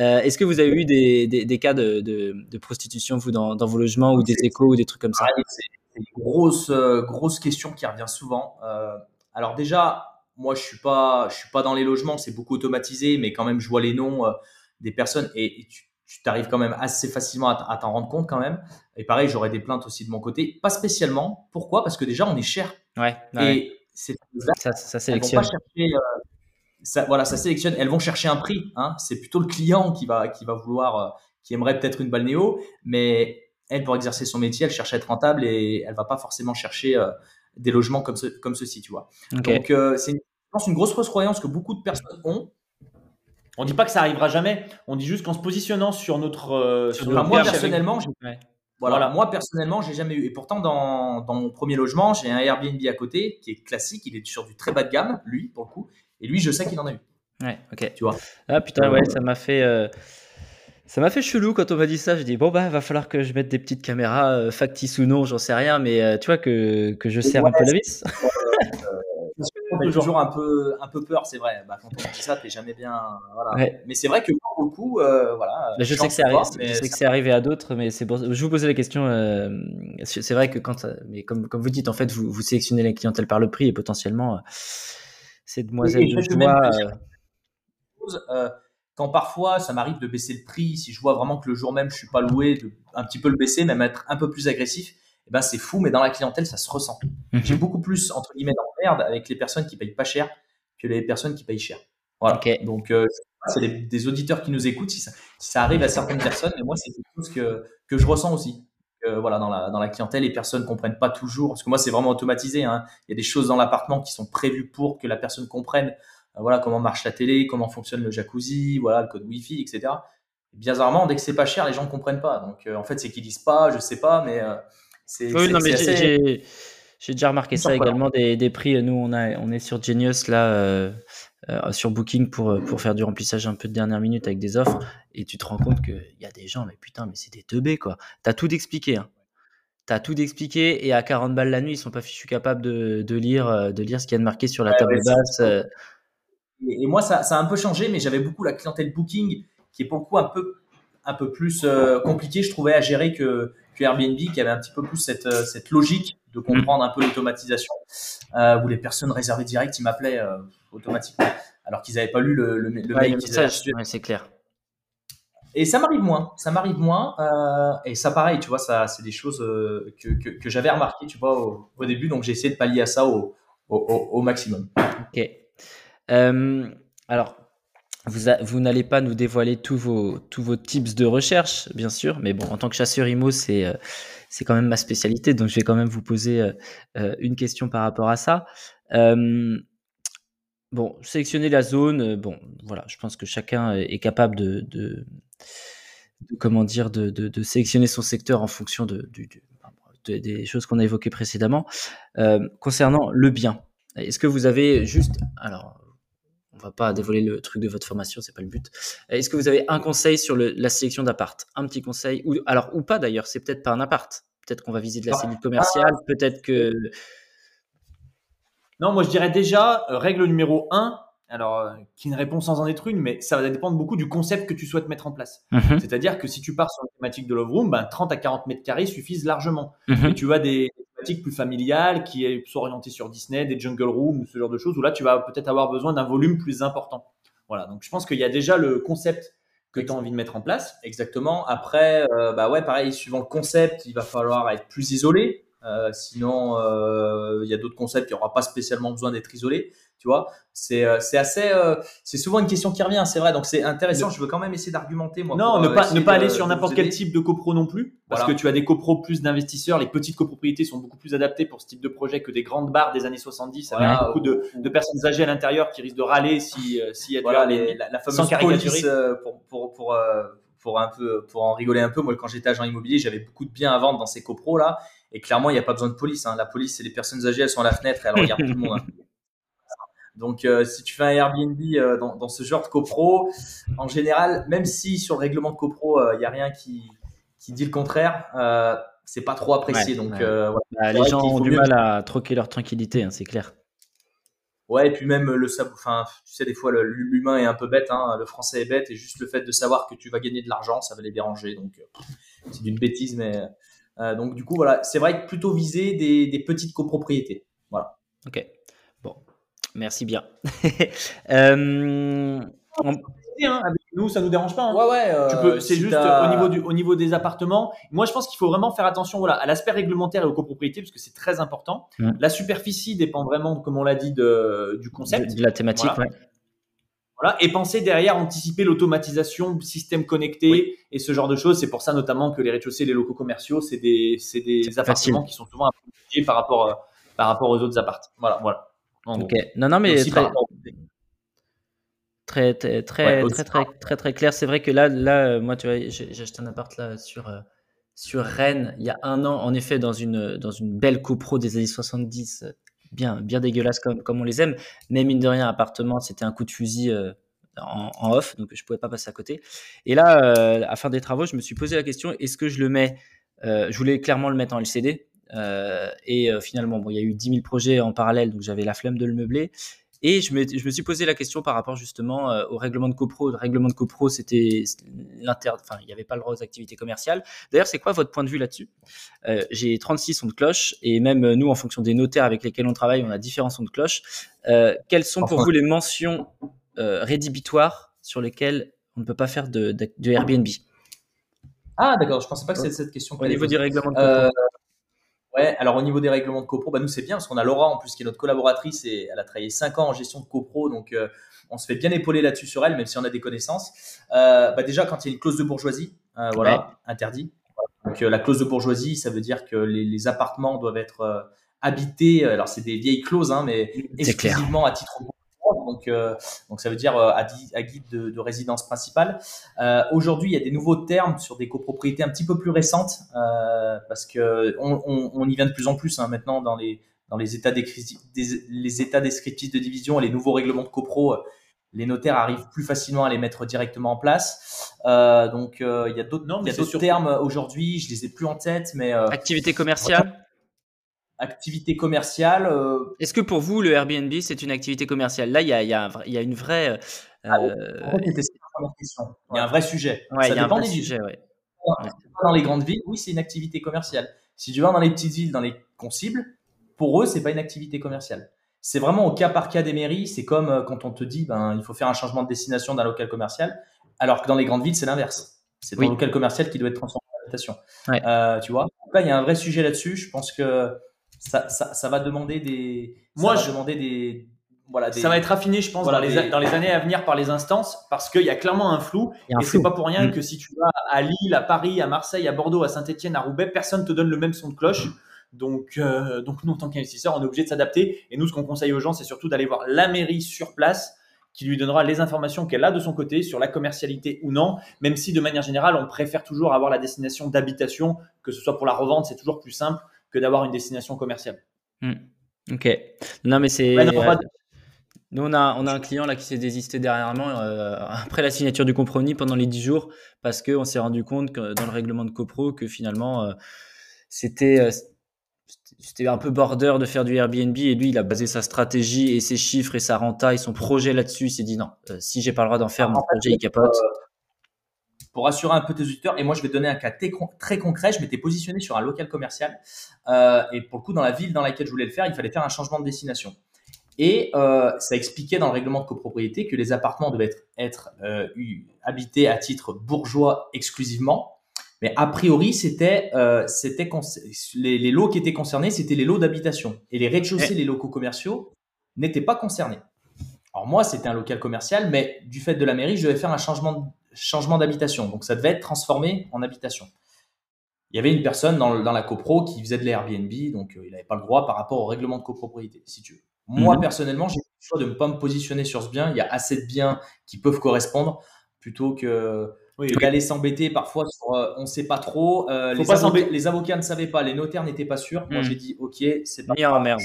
euh, Est-ce que vous avez eu des, des, cas de, de, prostitution vous dans, dans, vos logements ou des échos ou des trucs comme ça? C'est une grosse grosse question qui revient souvent. alors déjà, moi je suis pas je suis pas dans les logements, c'est beaucoup automatisé, mais quand même je vois les noms des personnes et, tu tu t'arrives quand même assez facilement à t'en rendre compte quand même. Et pareil, j'aurais des plaintes aussi de mon côté. Pas spécialement. Pourquoi? Parce que déjà, on est cher. Ouais. et c'est ça, ça sélectionne. Pas chercher, ça, voilà, ça sélectionne. Elles vont chercher un prix. Hein. C'est plutôt le client qui va, qui va vouloir, euh, qui aimerait peut-être une balnéo, mais elle, pour exercer son métier, elle cherche à être rentable et elle va pas forcément chercher euh, des logements comme, ce, comme ceci, tu vois. Donc, euh, c'est une, une grosse fausse croyance que beaucoup de personnes ont. On dit pas que ça arrivera jamais. On dit juste qu'en se positionnant sur notre. sur moi, personnellement, voilà, moi personnellement, j'ai jamais eu. Et pourtant, dans, dans mon premier logement, j'ai un Airbnb à côté qui est classique. Il est sur du très bas de gamme, lui, pour le coup. Et lui, je sais qu'il en a eu. Ouais, ok. Tu vois. Ah putain, ouais, ça m'a fait. Euh, ça m'a fait chelou quand on m'a dit ça. Je dis bon bah va falloir que je mette des petites caméras euh, factices ou non, j'en sais rien, mais euh, tu vois que, que je serre un peu la vis. [laughs] on a toujours un peu un peu peur, c'est vrai. Bah, quand on dit ça, t'es jamais bien. Voilà. Mais c'est vrai que beaucoup, voilà. je sais que c'est arrivé, je sais que c'est arrivé à d'autres, mais c'est je vous posais la question. c'est vrai que quand, mais comme comme vous dites, en fait, vous vous sélectionnez la clientèle par le prix et potentiellement ces demoiselles de joie. Euh, euh, quand parfois ça m'arrive de baisser le prix, si je vois vraiment que le jour même je suis pas loué, de un petit peu le baisser, même être un peu plus agressif, eh ben c'est fou, mais dans la clientèle ça se ressent. Mhm. J'ai beaucoup plus entre guillemets d'emmerde avec les personnes qui payent pas cher que les personnes qui payent cher. Voilà. Donc euh, c'est des, auditeurs qui nous écoutent si ça, si ça, arrive à certaines personnes, mais moi c'est quelque chose que que je ressens aussi voilà, dans la, dans la clientèle, les personnes comprennent pas toujours. Parce que moi, c'est vraiment automatisé. Hein. Il y a des choses dans l'appartement qui sont prévues pour que la personne comprenne euh, voilà, comment marche la télé, comment fonctionne le jacuzzi, voilà, le code Wi-Fi, etc. bizarrement, dès que c'est pas cher, les gens ne comprennent pas. Donc, euh, en fait, c'est qu'ils disent pas, je sais pas, mais euh, c'est. Oui, non, mais j'ai déjà remarqué ça également des, des, prix. Nous, on, a, on est sur Genius là. Euh, sur Booking pour, euh, pour faire du remplissage un peu de dernière minute avec des offres et tu te rends compte qu'il y a des gens, mais putain, mais c'est des teubés quoi. T'as tout d'expliqué. Hein. T'as tout d'expliqué et à 40 balles la nuit, ils sont pas fichus capables de, de lire, euh, de lire ce qu'il y a de marqué sur la table basse. Et, moi, ça, ça, a un peu changé, mais j'avais beaucoup la clientèle Booking qui est pour le coup un peu un peu plus euh, compliqué, je trouvais, à gérer que, que, Airbnb, qui avait un petit peu plus cette, cette logique de comprendre un peu l'automatisation, euh, où les personnes réservées direct, ils m'appelaient euh, automatiquement, alors qu'ils n'avaient pas lu le, le, le mail. c'est clair. Et ça m'arrive moins, ça m'arrive moins. Euh, et ça, pareil, tu vois, ça, c'est des choses euh, que, que, que j'avais remarqué, tu vois, au, au, début. Donc, j'ai essayé de pallier à ça au, au, au maximum. Ok. Euh, alors, vous, vous n'allez pas nous dévoiler tous vos, tous vos tips de recherche, bien sûr, mais bon, en tant que chasseur IMO, c'est, euh, c'est quand même ma spécialité, donc je vais quand même vous poser une question par rapport à ça. Euh, bon, sélectionner la zone, bon, voilà, je pense que chacun est capable de, de, de comment dire, de, sélectionner son secteur en fonction de, des choses qu'on a évoquées précédemment. concernant le bien, est-ce que vous avez juste, alors on va pas dévoiler le truc de votre formation, c'est pas le but. Est-ce que vous avez un conseil sur le, la sélection d'appart? Un petit conseil ou alors ou pas d'ailleurs, c'est peut-être pas un appart. Peut-être qu'on va viser de la ah. cellule commerciale, peut-être que Non, moi je dirais déjà euh, règle numéro 1 alors euh, qui ne répond sans en être une, mais ça va dépendre beaucoup du concept que tu souhaites mettre en place. Mm-hmm. C'est-à-dire que si tu pars sur la thématique de Love Room, ben, 30 à 40 mètres carrés suffisent largement. Mm-hmm. Et tu as des thématiques plus familiales qui est soit orientée sur Disney, des Jungle Room ou ce genre de choses, où là tu vas peut-être avoir besoin d'un volume plus important. Voilà, donc je pense qu'il y a déjà le concept que tu as envie de mettre en place. Exactement. Après, euh, bah ouais, pareil, suivant le concept, il va falloir être plus isolé. Euh, sinon, euh, il y a d'autres concepts qui n'aura pas spécialement besoin d'être isolés tu vois. C'est euh, c'est assez euh, c'est souvent une question qui revient c'est vrai. Donc c'est intéressant. Je veux quand même essayer d'argumenter moi non ne pas ne pas aller sur n'importe quel type de copro non plus parce que tu as des copros plus d'investisseurs les petites copropriétés sont beaucoup plus adaptées pour ce type de projet que des grandes barres des années 70 avec beaucoup de, de, personnes âgées à l'intérieur qui risquent de râler si s'il y a voilà, les, la, la, fameuse police pour pour pour pour un peu pour en rigoler un peu. Moi quand j'étais agent immobilier j'avais beaucoup de biens à vendre dans ces copros là et clairement il n'y a pas besoin de police hein. la police c'est les personnes âgées elles sont à la fenêtre et elles regardent tout le monde hein. Donc, euh, si tu fais un Airbnb euh, dans, dans, ce genre de copro, en général, même si sur le règlement de copro, il euh, n'y a rien qui, qui, dit le contraire, c'est pas trop apprécié. donc, bah, les gens ont du mal à troquer leur tranquillité, hein, c'est clair. Ouais, et puis même le enfin, tu sais, des fois l'humain est un peu bête, hein, le français est bête, et juste le fait de savoir que tu vas gagner de l'argent, ça va les déranger. Donc, c'est d'une bêtise, mais donc du coup, voilà, c'est vrai que plutôt viser des, des petites copropriétés. Voilà. Ok. Merci bien. [laughs] euh, on... hein, avec nous, ça nous dérange pas. Hein. Ouais, ouais. Euh, tu peux, c'est si juste au niveau du, au niveau des appartements. Moi, je pense qu'il faut vraiment faire attention, voilà, à l'aspect réglementaire et aux copropriétés, parce que c'est très important. Mm. La superficie dépend vraiment, comme on l'a dit, de, du concept. De, de la thématique, voilà. ouais. Voilà, et penser derrière anticiper l'automatisation, système connecté oui. et ce genre de choses. C'est pour ça notamment que les rez-de-chaussée, les locaux commerciaux, c'est des, c'est des appartements facile. qui sont souvent par rapport, euh, par rapport aux autres appartements. Voilà, voilà. Ok. Non, non, mais très, très, très, ouais, très, très, très, très, clair. C'est vrai que là, là, moi, tu vois, j'ai acheté un appart là sur, euh, sur Rennes il y a un an, en effet, dans une, dans une belle copro des années 70, bien, bien dégueulasse comme, on les aime. Mais mine de rien, appartement, c'était un coup de fusil. Euh, en, off, donc je pouvais pas passer à côté. Et là, euh, à fin des travaux, je me suis posé la question est-ce que je le mets euh, Je voulais clairement le mettre en LCD, et finalement, bon, il y a eu 10 000 projets en parallèle, donc j'avais la flemme de le meubler. Et je me, je me, suis posé la question par rapport justement euh, au règlement de copro. Le règlement de copro, c'était l'inter, enfin, il n'y avait pas le droit aux activités commerciales. D'ailleurs, c'est quoi votre point de vue là-dessus? Euh, J'ai 36 sons de cloche et même nous, en fonction des notaires avec lesquels on travaille, on a différents sons de cloche. Euh, quelles sont pour vous les mentions euh, rédhibitoires sur lesquelles on ne peut pas faire de, de, de Airbnb? Ah, d'accord. Je pensais pas que c'était cette question. Au niveau du règlement de copro. Ouais, alors au niveau des règlements de copro, bah nous c'est bien parce qu'on a Laura en plus qui est notre collaboratrice et elle a travaillé 5 ans en gestion de copro, donc euh, on se fait bien épauler là-dessus sur elle, même si on a des connaissances. Euh, bah déjà quand il y a une clause de bourgeoisie, euh, voilà, ouais. interdit. Donc la clause de bourgeoisie, ça veut dire que les, les appartements doivent être habités. Alors c'est des vieilles clauses, hein, mais exclusivement clair. à titre donc, euh, donc ça veut dire euh, à, à, guide de, de, résidence principale. Euh, Aujourd'hui, il y a des nouveaux termes sur des copropriétés un petit peu plus récentes euh, parce que on, on, on, y vient de plus en plus hein, maintenant dans les dans les états descriptifs, les états descriptifs de division et les nouveaux règlements de copro. Les notaires arrivent plus facilement à les mettre directement en place. Euh, donc il y a d'autres termes aujourd'hui, je les ai plus en tête, mais activité commerciale? Activité commerciale. Euh... Est-ce que pour vous, le Airbnb, c'est une activité commerciale? Là, il y a, y, a, y a, une vraie, Ah euh, il y a un vrai sujet. ça dépend des Sujet, ouais. Dans les grandes villes, oui, c'est une activité commerciale. Si tu vas dans les petites villes, dans les concibles, pour eux, c'est pas une activité commerciale. C'est vraiment au cas par cas des mairies. C'est comme euh, quand on te dit, ben, il faut faire un changement de destination d'un local commercial, alors que dans les grandes villes, c'est l'inverse. C'est ton local commercial qui doit être transformé en habitation. Euh, tu vois? là, il y a un vrai sujet là-dessus. Je pense que ça, ça, ça va demander des. Moi, je demander des voilà, Ça va être affiné, je pense, dans, les, dans les années à venir par les instances, parce qu'il y a clairement un flou. et c'est pas pour rien mm. que si tu vas à Lille, à Paris, à Marseille, à Bordeaux, à Saint-Etienne, à Roubaix, personne te donne le même son de cloche. Donc, euh, donc nous, en tant qu'investisseurs, on est obligé de s'adapter. Et nous, ce qu'on conseille aux gens, c'est surtout d'aller voir la mairie sur place qui lui donnera les informations qu'elle a de son côté sur la commercialité ou non, même si de manière générale, on préfère toujours avoir la destination d'habitation, que ce soit pour la revente, c'est toujours plus simple que d'avoir une destination commerciale. Mm. Ok. Non, mais c'est. Nous, on a, on a un client là qui s'est désisté dernièrement euh, après la signature du compromis pendant les 10 jours parce qu'on s'est rendu compte que dans le règlement de copro que finalement euh, c'était euh, c'était un peu border de faire du Airbnb et lui il a basé sa stratégie et ses chiffres et sa renta et son projet là-dessus. Il s'est dit non, si j'ai pas le droit d'en faire, mon projet il capote. Pour rassurer un peu tes auditeurs, et moi je vais donner un cas très concret, je m'étais positionné sur un local commercial et pour le coup dans la ville dans laquelle je voulais le faire, il fallait faire un changement de destination. Et euh, ça expliquait dans le règlement de copropriété que les appartements devaient être, être euh, habités à titre bourgeois exclusivement. Mais a priori, c'était euh, les, les, lots qui étaient concernés, c'était les lots d'habitation. Et les rez-de-chaussée, les locaux commerciaux n'étaient pas concernés. Alors moi, c'était un local commercial, mais du fait de la mairie, je devais faire un changement, changement d'habitation. Donc ça devait être transformé en habitation. Il y avait une personne dans, dans la copro qui faisait de l'Airbnb, donc euh, il n'avait pas le droit par rapport au règlement de copropriété, si tu veux. Moi, mhm. personnellement, j'ai le choix de ne pas me positionner sur ce bien. Il y a assez de biens qui peuvent correspondre plutôt que d'aller s'embêter parfois sur euh, on ne sait pas trop. Euh, les, avocats, les, avocats ne savaient pas, les notaires n'étaient pas sûrs. Moi, mhm. j'ai dit OK, c'est pas. en merde.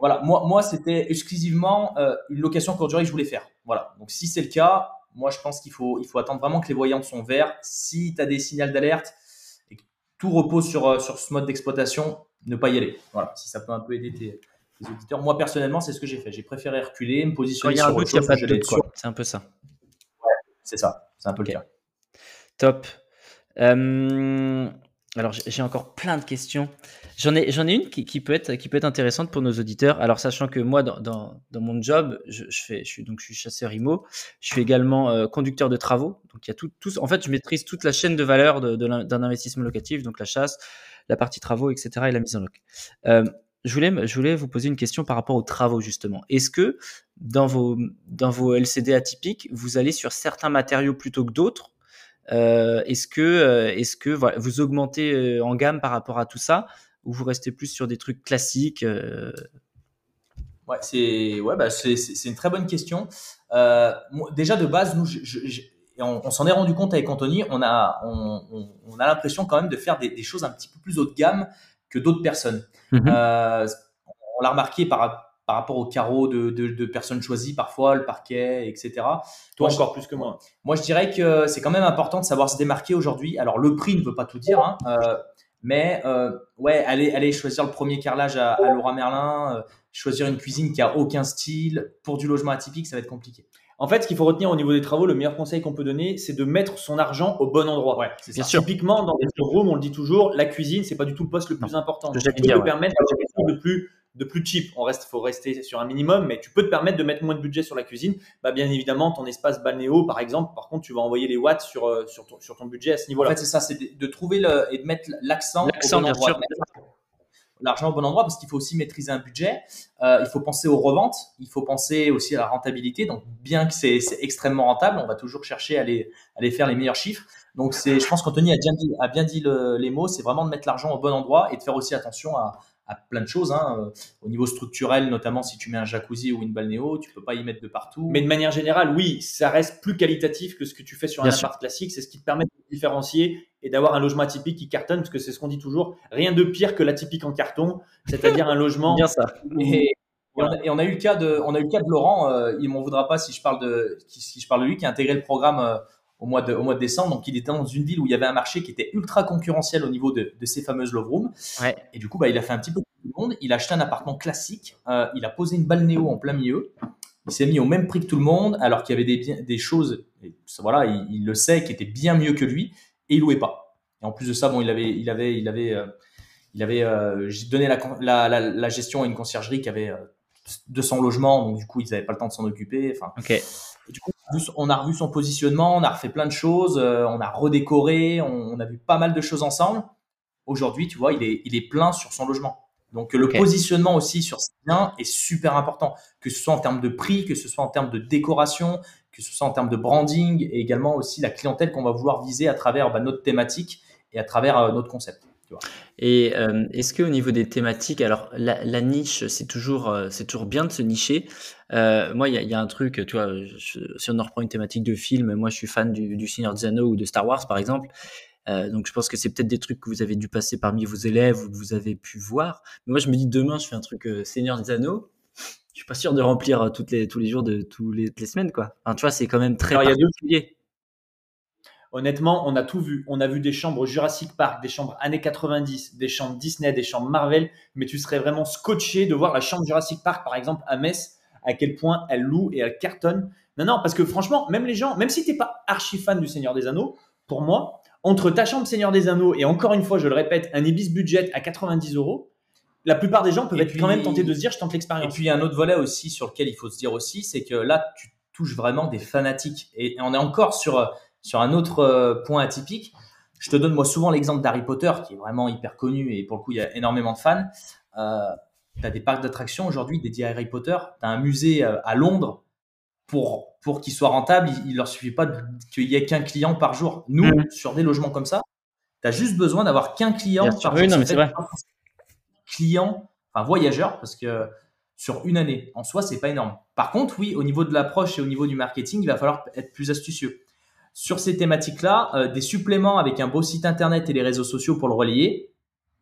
Voilà, moi, moi c'était exclusivement euh, une location courte durée que je voulais faire. Voilà. Donc, si c'est le cas, moi, je pense qu'il faut, il faut attendre vraiment que les voyants sont verts. Si tu as des signaux d'alerte et que tout repose sur, sur ce mode d'exploitation, ne pas y aller. Voilà, si ça peut un peu aider tes auditeurs. Moi, personnellement, c'est ce que j'ai fait. J'ai préféré reculer, me positionner sur autre chose. C'est un peu ça. c'est ça. C'est un peu le cas. Top. Euh, alors, j'ai encore plein de questions. J'en ai, j'en ai une qui, peut être, qui peut être intéressante pour nos auditeurs. Alors, sachant que moi, dans, dans, mon job, je, fais, je suis donc je suis chasseur IMO. Je suis également euh, conducteur de travaux. Donc, il y a tout, tout, en fait, je maîtrise toute la chaîne de valeur de, d'un investissement locatif, donc la chasse, la partie travaux, etc. et la mise en loc. Euh, je voulais, je voulais vous poser une question par rapport aux travaux justement. Est-ce que dans vos, dans vos LCD atypiques, vous allez sur certains matériaux plutôt que d'autres euh, Est-ce que, euh, est-ce que voilà, vous augmentez euh, en gamme par rapport à tout ça ou vous restez plus sur des trucs classiques Ouais, c'est ouais, bah, c'est une très bonne question. déjà de base, nous, on, s'en est rendu compte avec Anthony, on a, on, on a l'impression quand même de faire des, des, choses un petit peu plus haut de gamme que d'autres personnes. Euh, on l'a remarqué par, par rapport au carreau de, de, personnes choisies, parfois le parquet, etc. Toi encore plus que moi. Moi, je dirais que c'est quand même important de savoir se démarquer aujourd'hui. Alors, le prix ne veut pas tout dire, hein, euh, mais euh, ouais, aller, aller choisir le premier carrelage à, à Laura Merlin, choisir une cuisine qui a aucun style pour du logement atypique, ça va être compliqué. En fait, ce qu'il faut retenir au niveau des travaux, le meilleur conseil qu'on peut donner, c'est de mettre son argent au bon endroit. Ouais, bien sûr. Typiquement, dans les showrooms, on le dit toujours, la cuisine, c'est pas du tout le poste le plus important. Tu peux te permettre quelque chose de plus de plus cheap. On reste, faut rester sur un minimum, mais tu peux te permettre de mettre moins de budget sur la cuisine. Bah, bien évidemment, ton espace balnéo, par exemple, par contre, tu vas envoyer les watts sur, euh, sur, ton, sur ton budget à ce niveau-là. En fait, c'est ça, c'est de, trouver le, et de mettre l'accent au bon endroit l'argent au bon endroit parce qu'il faut aussi maîtriser un budget. Euh, il faut penser aux reventes, il faut penser aussi à la rentabilité. Donc, bien que c'est extrêmement rentable, on va toujours chercher à aller, à faire les meilleurs chiffres. Donc, c'est, je pense qu'Anthony a bien dit, a bien dit les mots, c'est vraiment de mettre l'argent au bon endroit et de faire aussi attention à, à plein de choses. Hein. Euh, au niveau structurel, notamment si tu mets un jacuzzi ou une balnéo, tu peux pas y mettre de partout. Mais de manière générale, oui, ça reste plus qualitatif que ce que tu fais sur un appart classique. C'est ce qui te permet de différencier et d'avoir un logement atypique qui cartonne, parce que c'est ce qu'on dit toujours. Rien de pire que l'atypique en carton, c'est-à-dire un logement. [laughs] Bien ça. Et, on a, eu le cas de, on a eu le cas de Laurent. Euh, il m'en voudra pas si je parle de, si je parle de lui, qui a intégré le programme euh, au mois de, au mois de décembre. Donc, il était dans une ville où il y avait un marché qui était ultra concurrentiel au niveau de, de ces fameuses love rooms. Et du coup, bah, il a fait un petit peu tout le monde. Il a acheté un appartement classique. Euh, il a posé une balnéo en plein milieu. il s'est mis au même prix que tout le monde, alors qu'il y avait des, des choses, voilà, il, le sait, qui étaient bien mieux que lui, et il louait pas. Et en plus de ça, bon, il avait, il avait, il avait, euh, il avait euh, donné la, la, la, gestion à une conciergerie qui avait 200 euh, logements, donc du coup, ils n'avaient pas le temps de s'en occuper. Enfin, okay. On a revu son positionnement, on a refait plein de choses, on a redécoré, on, a vu pas mal de choses ensemble. Aujourd'hui, tu vois, il est, il est plein sur son logement. Donc le positionnement aussi sur ces biens est super important, que ce soit en termes de prix, que ce soit en termes de décoration, que ce soit en termes de branding et également aussi la clientèle qu'on va vouloir viser à travers bah, notre thématique et à travers euh, notre concept. Et euh, est-ce que au niveau des thématiques, alors la, niche, c'est toujours, euh, c'est toujours bien de se nicher. moi, il y a, un truc, tu vois, si on en reprend une thématique de film, moi je suis fan du, du Seigneur des Anneaux ou de Star Wars par exemple. Euh, donc je pense que c'est peut-être des trucs que vous avez dû passer parmi vos élèves ou que vous avez pu voir. Mais moi je me dis demain je fais un truc euh, Seigneur des Anneaux. Je suis pas sûr de remplir euh, toutes les, tous les jours de tous les, les semaines quoi. Enfin, tu vois c'est quand même très Alors, particulier. Honnêtement, on a tout vu. On a vu des chambres Jurassic Park, des chambres années 90, des chambres Disney, des chambres Marvel. Mais tu serais vraiment scotché de voir la chambre Jurassic Park, par exemple, à Metz, à quel point elle loue et elle cartonne. Non, non, parce que franchement, même les gens, même si t'es pas archi fan du Seigneur des Anneaux, pour moi, entre ta chambre Seigneur des Anneaux et encore une fois, je le répète, un Ibis budget à 90 euros, la plupart des gens peuvent être quand même tentés de se dire je tente l'expérience. Et puis il y a un autre volet aussi sur lequel il faut se dire aussi, c'est que là tu touches vraiment des fanatiques et on est encore sur sur un autre euh, point atypique. Je te donne moi souvent l'exemple d'Harry Potter qui est vraiment hyper connu et pour le coup il y a énormément de fans. Euh, tu as des parcs d'attractions aujourd'hui dédiés à Harry Potter, tu as un musée euh, à Londres pour pour qu'ils soient rentables, il, ne leur suffit pas qu'il y ait qu'un client par jour. Nous, mm. sur des logements comme ça, tu as juste besoin d'avoir qu'un client par jour. Oui, non, mais c'est vrai. Client, enfin voyageur, parce que sur une année, en soi, c'est pas énorme. Par contre, oui, au niveau de l'approche et au niveau du marketing, il va falloir être plus astucieux. Sur ces thématiques-là, euh, des suppléments avec un beau site internet et les réseaux sociaux pour le relayer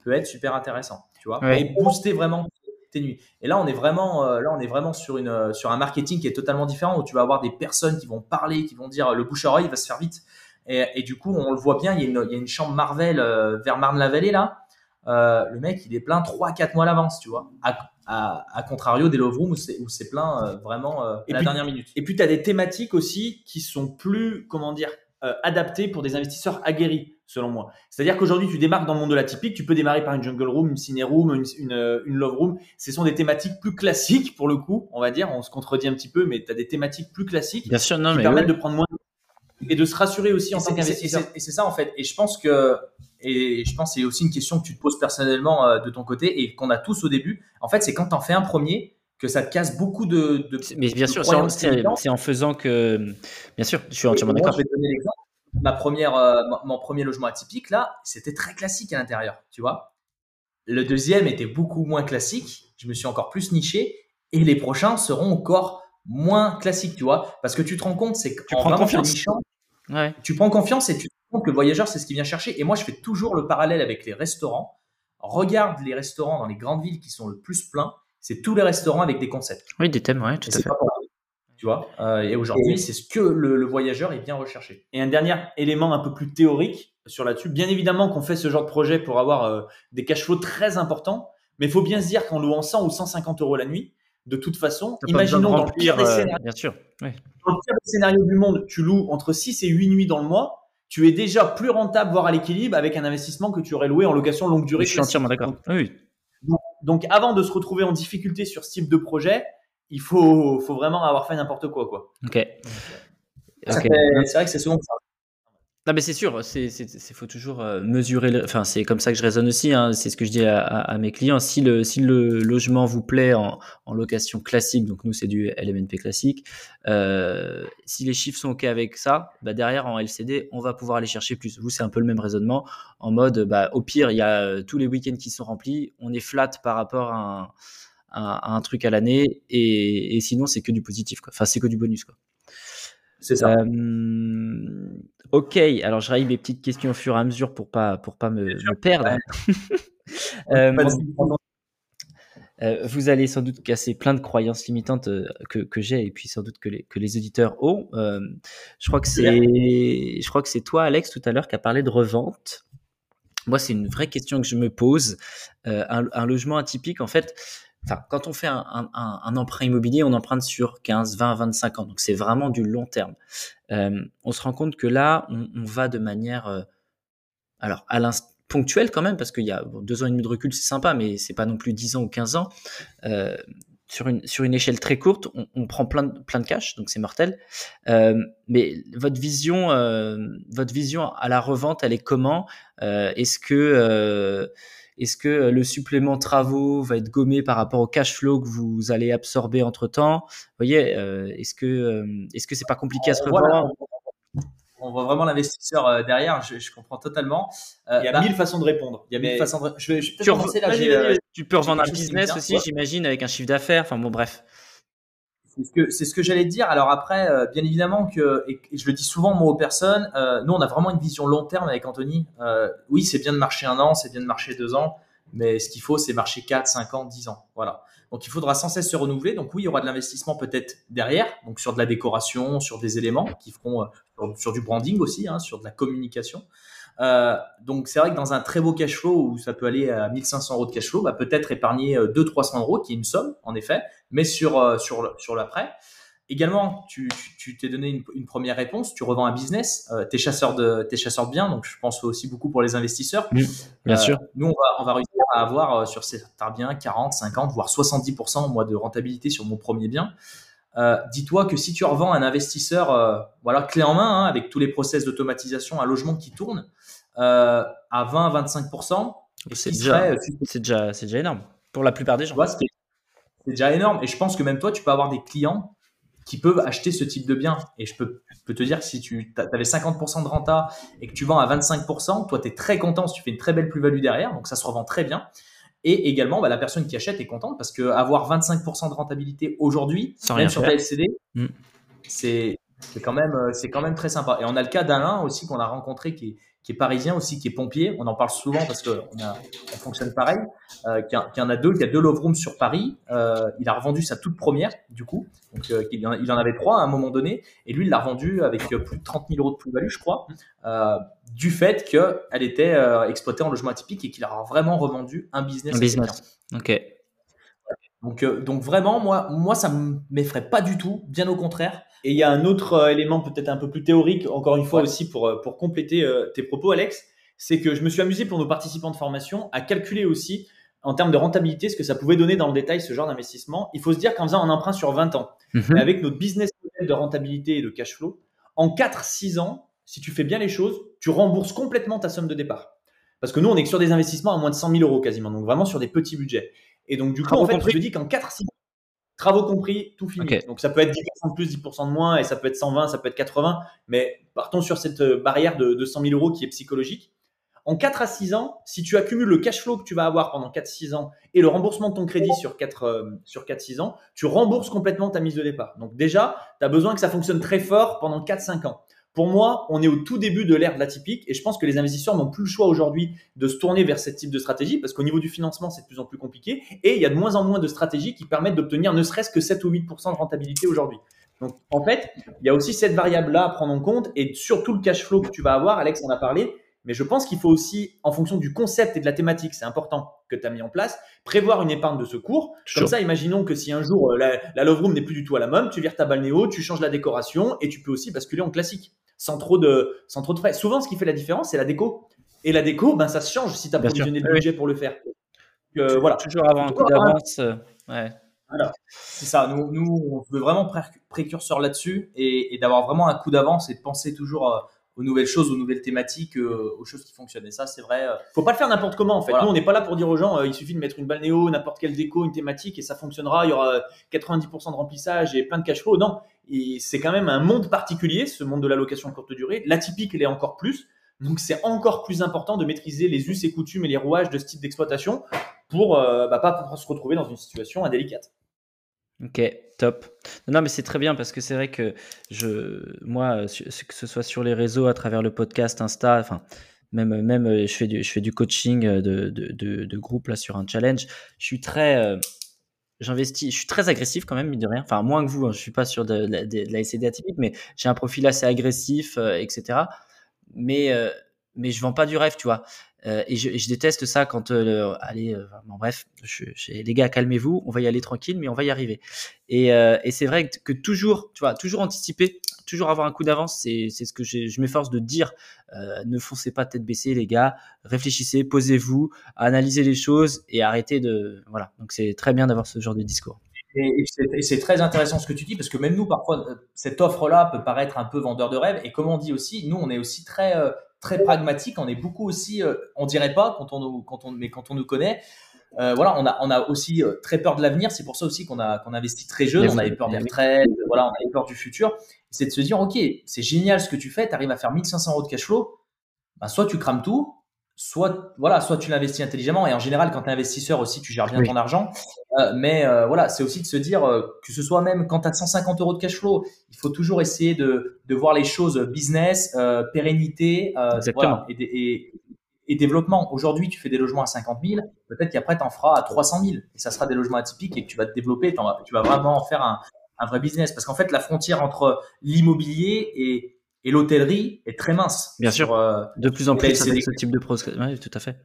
peut être super intéressant, tu vois, et booster vraiment et là, on est vraiment, euh, là, on est vraiment sur une, euh, sur un marketing qui est totalement différent où tu vas avoir des personnes qui vont parler, qui vont dire le bouche à oreille va se faire vite. Et, du coup, on le voit bien, il y a une, il y a une chambre Marvel euh, vers Marne-la-Vallée là. le mec, il est plein 3-4 mois à l'avance, tu vois. À, contrario des Love Room où c'est plein vraiment la dernière minute. Et puis, tu as des thématiques aussi qui sont plus, comment dire, adaptées pour des investisseurs aguerris selon moi. C'est-à-dire qu'aujourd'hui, tu démarques dans le monde de la typique, tu peux démarrer par une jungle room, une ciné room, une, une, love room. Ce sont des thématiques plus classiques pour le coup, on va dire. On se contredit un petit peu, mais tu as des thématiques plus classiques Bien sûr, non, qui permettent de prendre moins et de se rassurer aussi en tant qu'investisseur. Et c'est ça en fait. Et je pense que et je pense c'est aussi une question que tu te poses personnellement euh, de ton côté et qu'on a tous au début. En fait, c'est quand tu en fais un premier que ça te casse beaucoup de. de mais bien sûr, c'est en, faisant que. Bien sûr, je suis entièrement d'accord. Je vais te donner l'exemple ma première, euh, mon premier logement atypique, là, c'était très classique à l'intérieur, tu vois. Le deuxième était beaucoup moins classique. Je me suis encore plus niché. Et les prochains seront encore moins classiques, tu vois. Parce que tu te rends compte, c'est que tu prends confiance. Tu prends confiance et tu te rends compte que le voyageur, c'est ce qu'il vient chercher. Et moi, je fais toujours le parallèle avec les restaurants. Regarde les restaurants dans les grandes villes qui sont le plus pleins. C'est tous les restaurants avec des concepts. Oui, des thèmes, oui, tout à fait. Tu vois euh, et aujourd'hui, c'est ce que le, voyageur est bien recherché. Et un dernier élément un peu plus théorique sur là-dessus. Bien évidemment qu'on fait ce genre de projet pour avoir euh, des cash flows très importants, mais il faut bien se dire qu'en louant 100 ou 150 euros la nuit, de toute façon, imaginons dans le pire des euh, scénarios, bien sûr, dans le pire des scénarios du monde, tu loues entre 6 et 8 nuits dans le mois, tu es déjà plus rentable, voire à l'équilibre, avec un investissement que tu aurais loué en location longue durée. Je suis entièrement d'accord. Oui. donc, avant de se retrouver en difficulté sur ce type de projet, il faut, faut vraiment avoir fait n'importe quoi, quoi. Ok. C'est vrai que c'est souvent ça. Non, mais c'est sûr, c'est faut toujours euh, mesurer. Enfin, c'est comme ça que je raisonne aussi. Hein, c'est ce que je dis à, mes clients. Si le, si le logement vous plaît en, en location classique, donc nous c'est du LMNP classique. Euh, si les chiffres sont ok avec ça, bah derrière en LCD, on va pouvoir aller chercher plus. Vous, c'est un peu le même raisonnement. En mode, bah, au pire, il y a euh, tous les week-ends qui sont remplis. On est flat par rapport à un un, truc à l'année et, sinon c'est que du positif quoi. Enfin c'est que du bonus quoi. C'est ça. Euh, ok, alors je raille mes petites questions au fur et à mesure pour pas pour pas me, perdre. Euh, euh, vous allez sans doute casser plein de croyances limitantes que, que j'ai et puis sans doute que les, que les auditeurs ont. je crois que c'est je crois que c'est toi Alex tout à l'heure qui a parlé de revente. Moi c'est une vraie question que je me pose. Un, un, logement atypique en fait quand on fait un, emprunt immobilier, on emprunte sur 15, 20, 25 ans. Donc, c'est vraiment du long terme. Euh, on se rend compte que là, on, va de manière, euh, alors, à ponctuelle quand même, parce qu'il y a deux ans et demi de recul, c'est sympa, mais c'est pas non plus 10 ans ou 15 ans. Euh, sur une, sur une échelle très courte, on, prend plein de, plein de cash, donc c'est mortel. mais votre vision, votre vision à la revente, elle est comment? Est-ce que est-ce que euh, le supplément travaux va être gommé par rapport au cash flow que vous allez absorber entre temps Vous voyez, euh, est-ce que euh, est-ce que c'est pas compliqué à se revendre on voit vraiment l'investisseur derrière, je, comprends totalement. il y a bah, mille façons de répondre. Il y a mille façons de... Je vais, je tu peux revendre un business aussi, j'imagine, avec un chiffre d'affaires. Enfin bon, bref. C'est ce que, j'allais dire. Alors après, euh, bien évidemment que, et, je le dis souvent moi aux personnes, euh, nous on a vraiment une vision long terme avec Anthony. Euh, oui, c'est bien de marcher un an, c'est bien de marcher deux ans, mais ce qu'il faut, c'est marcher 4, 5 ans, 10 ans. Voilà. Donc il faudra sans cesse se renouveler. Donc oui, il y aura de l'investissement peut-être derrière, donc sur de la décoration, sur des éléments qui feront, sur, du branding aussi, hein, sur de la communication. Euh, donc c'est vrai que dans un très beau cash flow où ça peut aller à 1500 euros de cash flow, bah, peut-être épargner 200-300 euh, euros, qui est une somme en effet, mais sur, euh, sur, sur l'après. Également, tu, tu t'es donné une, première réponse, tu revends un business, tu es chasseur de t'es chasseur de biens, donc je pense aussi beaucoup pour les investisseurs. bien sûr. Nous, on va, on va réussir à avoir sur certains biens 40, 50, voire 70% moi, de rentabilité sur mon premier bien. Dis-toi que si tu revends un investisseur, voilà, clé en main, hein, avec tous les process d'automatisation, un logement qui tourne, euh, à 20-25%. C'est déjà, euh, déjà, déjà énorme pour la plupart des gens. c'est déjà énorme. Et je pense que même toi, tu peux avoir des clients qui peuvent acheter ce type de bien. Et je peux, peux te dire que si tu avais 50% de renta et que tu vends à 25%, toi, tu es très content si tu fais une très belle plus-value derrière. Donc, ça se revend très bien. Et également, bah, la personne qui achète est contente parce qu'avoir 25% de rentabilité aujourd'hui, même sur ta LCD, mm. c'est quand, même, quand même très sympa. Et on a le cas d'Alain aussi qu'on a rencontré qui est, qui est parisien aussi, qui est pompier. On en parle souvent parce qu'on on fonctionne pareil. Euh, qui, en a deux, qui a deux love rooms sur Paris. Euh, il a revendu sa toute première, du coup. Donc, euh, il, en, avait trois à un moment donné. Et lui, il l'a revendu avec euh, plus de 30 000 euros de plus-value, je crois, du fait qu'elle était exploitée en logement atypique et qu'il a vraiment revendu un business. Un business. Ok. Donc, donc vraiment, moi, moi, ça m'effraie pas du tout, bien au contraire. Et il y a un autre euh, élément peut-être un peu plus théorique, encore une fois aussi pour, euh, pour compléter euh, tes propos, Alex, c'est que je me suis amusé pour nos participants de formation à calculer aussi en termes de rentabilité ce que ça pouvait donner dans le détail ce genre d'investissement. Il faut se dire qu'en faisant un emprunt sur 20 ans, mhm. avec notre business model de rentabilité et de cash flow, en 4-6 ans, si tu fais bien les choses, tu rembourses complètement ta somme de départ. Parce que nous, on est sur des investissements à moins de 100 000 euros quasiment, donc vraiment sur des petits budgets. Et donc, du coup, en fait, je te dis qu'en 4-6 Travaux compris, tout fini. Donc ça peut être 10% de plus, 10% de moins, et ça peut être 120, ça peut être 80, mais partons sur cette euh, barrière de, de 100 000 euros qui est psychologique. En 4 à 6 ans, si tu accumules le cash flow que tu vas avoir pendant 4-6 ans et le remboursement de ton crédit sur 4 euh, sur 4-6 ans, tu rembourses complètement ta mise de départ. Donc déjà, tu as besoin que ça fonctionne très fort pendant 4-5 ans. Pour moi, on est au tout début de l'ère de l'atypique et je pense que les investisseurs n'ont plus le choix aujourd'hui de se tourner vers ce type de stratégie parce qu'au niveau du financement, c'est de plus en plus compliqué et il y a de moins en moins de stratégies qui permettent d'obtenir ne serait-ce que 7 ou 8% de rentabilité aujourd'hui. Donc, en fait, il y a aussi cette variable-là à prendre en compte et surtout le cash flow que tu vas avoir. Alex en a parlé. Mais je pense qu'il faut aussi, en fonction du concept et de la thématique, c'est important que tu as mis en place, prévoir une épargne de secours. Comme ça, imaginons que si un jour euh, la, la Love Room n'est plus du tout à la mode, tu vires ta balnéo, tu changes la décoration et tu peux aussi basculer en classique sans trop de, sans trop de frais. Souvent, ce qui fait la différence, c'est la déco. Et la déco, ben, ça se change si tu as provisionné le budget pour le faire. Euh, voilà. Toujours avoir un coup d'avance. Euh, ouais. Voilà. C'est ça. Nous, nous, on veut vraiment précurseur là-dessus et, et d'avoir vraiment un coup d'avance et de penser toujours euh, aux nouvelles choses, aux nouvelles thématiques, euh, aux choses qui fonctionnent. Et ça, c'est vrai. Euh, Faut pas le faire n'importe comment en fait. Nous, on n'est pas là pour dire aux gens, euh, il suffit de mettre une balle néo, n'importe quelle déco, une thématique et ça fonctionnera. Il y aura 90% de remplissage et plein de cash flow. Non, c'est quand même un monde particulier, ce monde de la location courte durée. L'atypique, il est encore plus. Donc, c'est encore plus important de maîtriser les us et coutumes et les rouages de ce type d'exploitation pour bah, pas pour se retrouver dans une situation indélicate. Ok, Non, mais c'est très bien parce que c'est vrai que je, moi, que ce soit sur les réseaux, à travers le podcast, Insta, enfin, même, même euh, je, fais du, coaching euh, de, de, groupe là, sur un challenge. Je suis très. Euh, j'investis, je suis très agressif quand même, mine de rien. Enfin, moins que vous, hein, je suis pas sur de, la SCD atypique, mais j'ai un profil assez agressif, etc. Mais, mais je vends pas du rêve, tu vois. Euh, et, je, déteste ça quand, euh, allez, euh, bon, bref, les gars, calmez-vous, on va y aller tranquille, mais on va y arriver. Et, euh, c'est vrai que, toujours, tu vois, toujours anticiper, toujours avoir un coup d'avance, c'est ce que je m'efforce de dire. Ne foncez pas tête baissée, les gars, réfléchissez, posez-vous, analysez les choses et arrêtez de, voilà. Donc c'est très bien d'avoir ce genre de discours. Et c'est très intéressant ce que tu dis parce que même nous, parfois, cette offre-là peut paraître un peu vendeur de rêve. Et comme on dit aussi, nous, on est aussi très très pragmatique. On est beaucoup aussi, euh, on dirait pas quand on, quand on, mais quand on nous connaît, euh, voilà, on a, on a aussi euh, très peur de l'avenir. C'est pour ça aussi qu'on a, qu'on investit très jeune. On avait peur des retraites, voilà, on avait peur du futur. C'est de se dire, ok, c'est génial ce que tu fais. Tu arrives à faire 1500 euros de cash flow. Ben, soit tu crames tout, soit voilà, soit tu l'investis intelligemment. Et en général, quand tu es investisseur aussi, tu gères bien ton argent. Euh, mais euh, voilà, c'est aussi de se dire euh, que ce soit même quand tu as 150 euros de cash flow, il faut toujours essayer de, de voir les choses business, pérennité voilà, et, et, et, développement. Aujourd'hui, tu fais des logements à 50 000, peut-être qu'après, tu en feras à 300 000 et ça sera des logements atypiques et que tu vas te développer, tu vas vraiment en faire un, un vrai business. Parce qu'en fait, la frontière entre l'immobilier et et l'hôtellerie est très mince. Bien sûr. Euh, de plus en plus avec ce type de process. Oui, tout à fait.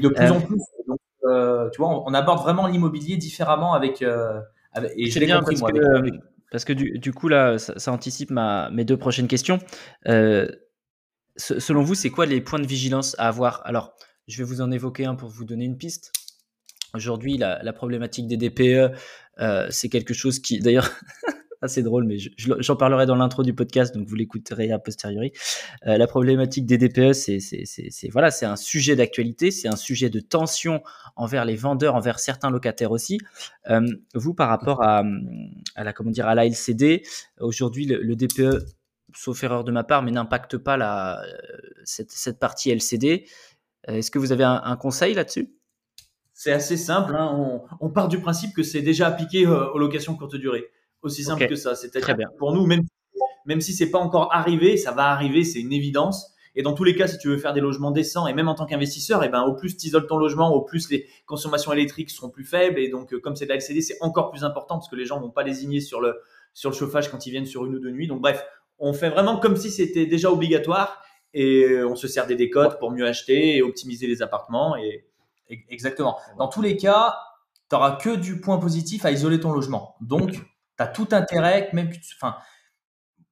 De plus en euh, plus. Donc, euh, tu vois, on, aborde vraiment l'immobilier différemment avec. avec et je l'ai compris parce moi. Que, parce que du, du, coup là, ça, ça, anticipe ma, mes deux prochaines questions. selon vous, c'est quoi les points de vigilance à avoir? Alors, je vais vous en évoquer un pour vous donner une piste. Aujourd'hui, la, la, problématique des DPE, c'est quelque chose qui, d'ailleurs, [laughs] c'est drôle, mais j'en parlerai dans l'intro du podcast, donc vous l'écouterez a posteriori. Euh, la problématique des DPE, c'est voilà, c'est un sujet d'actualité, c'est un sujet de tension envers les vendeurs, envers certains locataires aussi. Euh, vous, par rapport à, la comment dire à la LCD, aujourd'hui le, DPE, sauf erreur de ma part, mais n'impacte pas la cette, partie LCD. Est-ce que vous avez un, conseil là-dessus? C'est assez simple. Hein. On, part du principe que c'est déjà appliqué euh, aux locations courte durée. Aussi simple que ça. C'est-à-dire pour nous, même, même si c'est pas encore arrivé, ça va arriver, c'est une évidence. Et dans tous les cas, si tu veux faire des logements décents, et même en tant qu'investisseur, et eh ben, au plus tu isoles ton logement, au plus les consommations électriques seront plus faibles. Et donc, euh, comme c'est de la LCD, c'est encore plus important parce que les gens vont pas lésigner sur le, sur le chauffage quand ils viennent sur une ou deux nuits. Donc, bref, on fait vraiment comme si c'était déjà obligatoire et on se sert des décotes pour mieux acheter et optimiser les appartements. Et... Exactement. Dans tous les cas, tu n'auras que du point positif à isoler ton logement. Donc, tu as tout intérêt, même que enfin,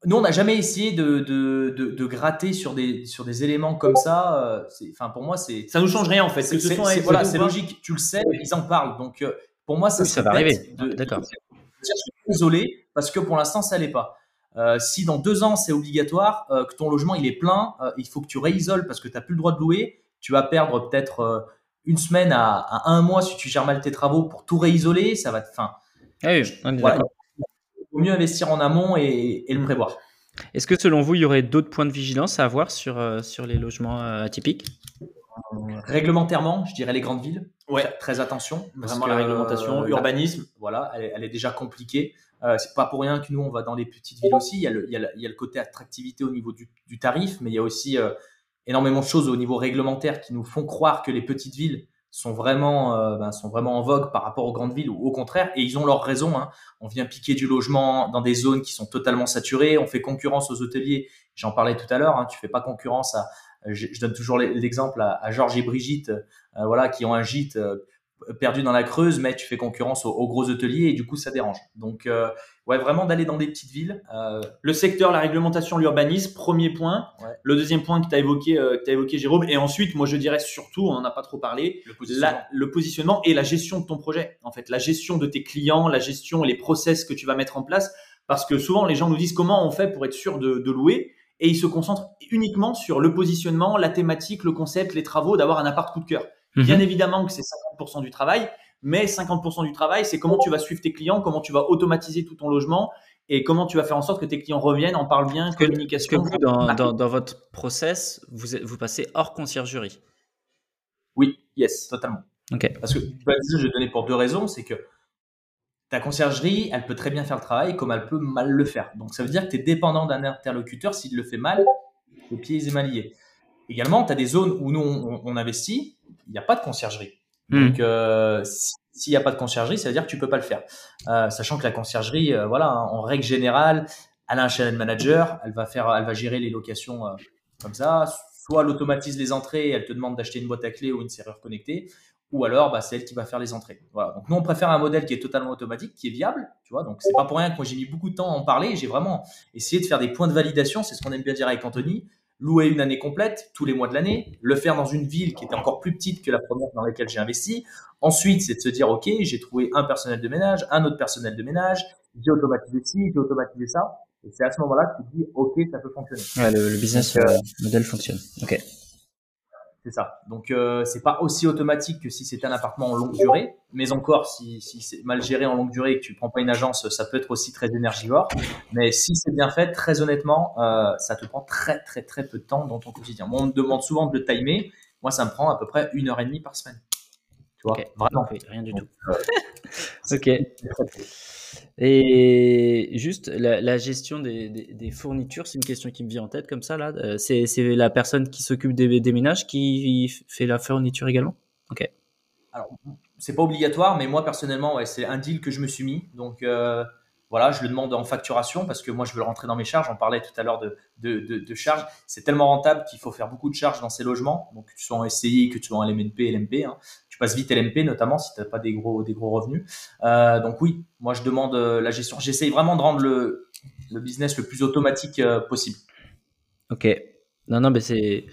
nous, on n'a jamais essayé de, de, de, gratter sur des, sur des éléments comme ça. Euh, enfin, pour moi, c'est. Ça nous change rien, en fait. C'est voilà, logique. Tu le sais, ils en parlent. Donc, euh, pour moi, ça, ça va arriver. D'accord. Isolé, parce que pour l'instant, ça l'est pas. Euh, si dans deux ans, c'est obligatoire, que ton logement il est plein, il faut que tu réisoles parce que tu n'as plus le droit de louer. Tu vas perdre peut-être une semaine à, à, un mois si tu gères mal tes travaux pour tout réisoler. Ça va te. Fin, ah oui, on est mieux investir en amont et, le prévoir. Est-ce que selon vous, il y aurait d'autres points de vigilance à avoir sur, euh, sur les logements euh, atypiques? Réglementairement, je dirais les grandes villes. Ouais. Très attention. Vraiment la réglementation, l'urbanisme. Voilà, elle, est déjà compliquée. Euh, c'est pas pour rien que nous, on va dans les petites villes aussi. Il y a le, il y a le, côté attractivité au niveau du, du, tarif, mais il y a aussi euh, énormément de choses au niveau réglementaire qui nous font croire que les petites villes sont vraiment, euh, ben, sont vraiment en vogue par rapport aux grandes villes ou au contraire, et ils ont leur raison. Hein. On vient piquer du logement dans des zones qui sont totalement saturées, on fait concurrence aux hôteliers. J'en parlais tout à l'heure. Hein, tu fais pas concurrence à, je, donne toujours l'exemple à, Georges et Brigitte, euh, voilà, qui ont un gîte euh, perdu dans la Creuse, mais tu fais concurrence aux, gros hôteliers et du coup ça dérange. Donc euh, ouais, vraiment d'aller dans des petites villes. Euh... Le secteur, la réglementation, l'urbanisme, premier point. Ouais. Le deuxième point que tu as évoqué, euh, que as évoqué Jérôme, et ensuite moi je dirais surtout, on n'en a pas trop parlé, le positionnement. La, le positionnement et la gestion de ton projet. En fait, la gestion de tes clients, la gestion et les process que tu vas mettre en place, parce que souvent les gens nous disent comment on fait pour être sûr de, de louer? Et ils se concentrent uniquement sur le positionnement, la thématique, le concept, les travaux, d'avoir un appart coup de cœur. Bien mhm. évidemment que c'est 50% du travail, mais 50% du travail, c'est comment tu vas suivre tes clients, comment tu vas automatiser tout ton logement et comment tu vas faire en sorte que tes clients reviennent, en parlent bien, que, communication. Que vous, dans, dans, dans, votre process, vous, vous passez hors conciergerie Oui, yes, totalement. Ok. Parce que je vais donner pour deux raisons. C'est que ta conciergerie, elle peut très bien faire le travail comme elle peut mal le faire. Donc ça veut dire que tu es dépendant d'un interlocuteur. S'il le fait mal, le pied est mal lié. Également, tu as des zones où nous, on, on investit, il n'y a pas de conciergerie. Hmm. Donc, euh, s'il n'y a pas de conciergerie, ça veut dire que tu peux pas le faire. Euh, sachant que la conciergerie, euh, voilà, hein, en règle générale, elle a un channel manager, elle va faire, elle va gérer les locations comme ça. soit elle automatise les entrées et elle te demande d'acheter une boîte à clés ou une serrure connectée, ou alors bah, c'est elle qui va faire les entrées. Voilà. Donc nous on préfère un modèle qui est totalement automatique, qui est viable, tu vois. Donc c'est pas pour rien que moi j'ai mis beaucoup de temps à en parler. J'ai vraiment essayé de faire des points de validation. C'est ce qu'on aime bien dire avec Anthony. Louer une année complète, tous les mois de l'année, le faire dans une ville qui était encore plus petite que la première dans laquelle j'ai investi. Ensuite, c'est de se dire, OK, j'ai trouvé un personnel de ménage, un autre personnel de ménage, j'ai automatisé ci, j'ai automatisé ça. Et c'est à ce moment-là que tu te dis, OK, ça peut fonctionner. Ouais, le, business euh, modèle fonctionne. OK. C'est ça. Donc euh, c'est pas aussi automatique que si c'était un appartement en longue durée, mais encore si, si c'est mal géré en longue durée et que tu prends pas une agence, ça peut être aussi très énergivore. Mais si c'est bien fait, très honnêtement, euh, ça te prend très très très peu de temps dans ton quotidien. Moi, on me demande souvent de le timer. Moi, ça me prend à peu près une heure et demie par semaine. Tu vois, vraiment. rien du tout. Ok. Et juste la, gestion des, fournitures, c'est une question qui me vient en tête comme ça là. Euh, c'est la personne qui s'occupe des, ménages qui fait la fourniture également? Ok. Alors c'est pas obligatoire, mais moi personnellement, ouais, c'est un deal que je me suis mis. Donc euh, voilà, je le demande en facturation parce que moi je veux le rentrer dans mes charges. On parlait tout à l'heure de, de, charges. C'est tellement rentable qu'il faut faire beaucoup de charges dans ces logements. Donc que tu sois en SCI, que tu sois en LMNP, LMP. Hein tu passes vite LMP notamment si tu n'as pas des gros, des gros revenus. Euh, donc oui, moi je demande euh, la gestion. J'essaye vraiment de rendre le, le, business le plus automatique euh, possible. Ok. Non, non, mais c'est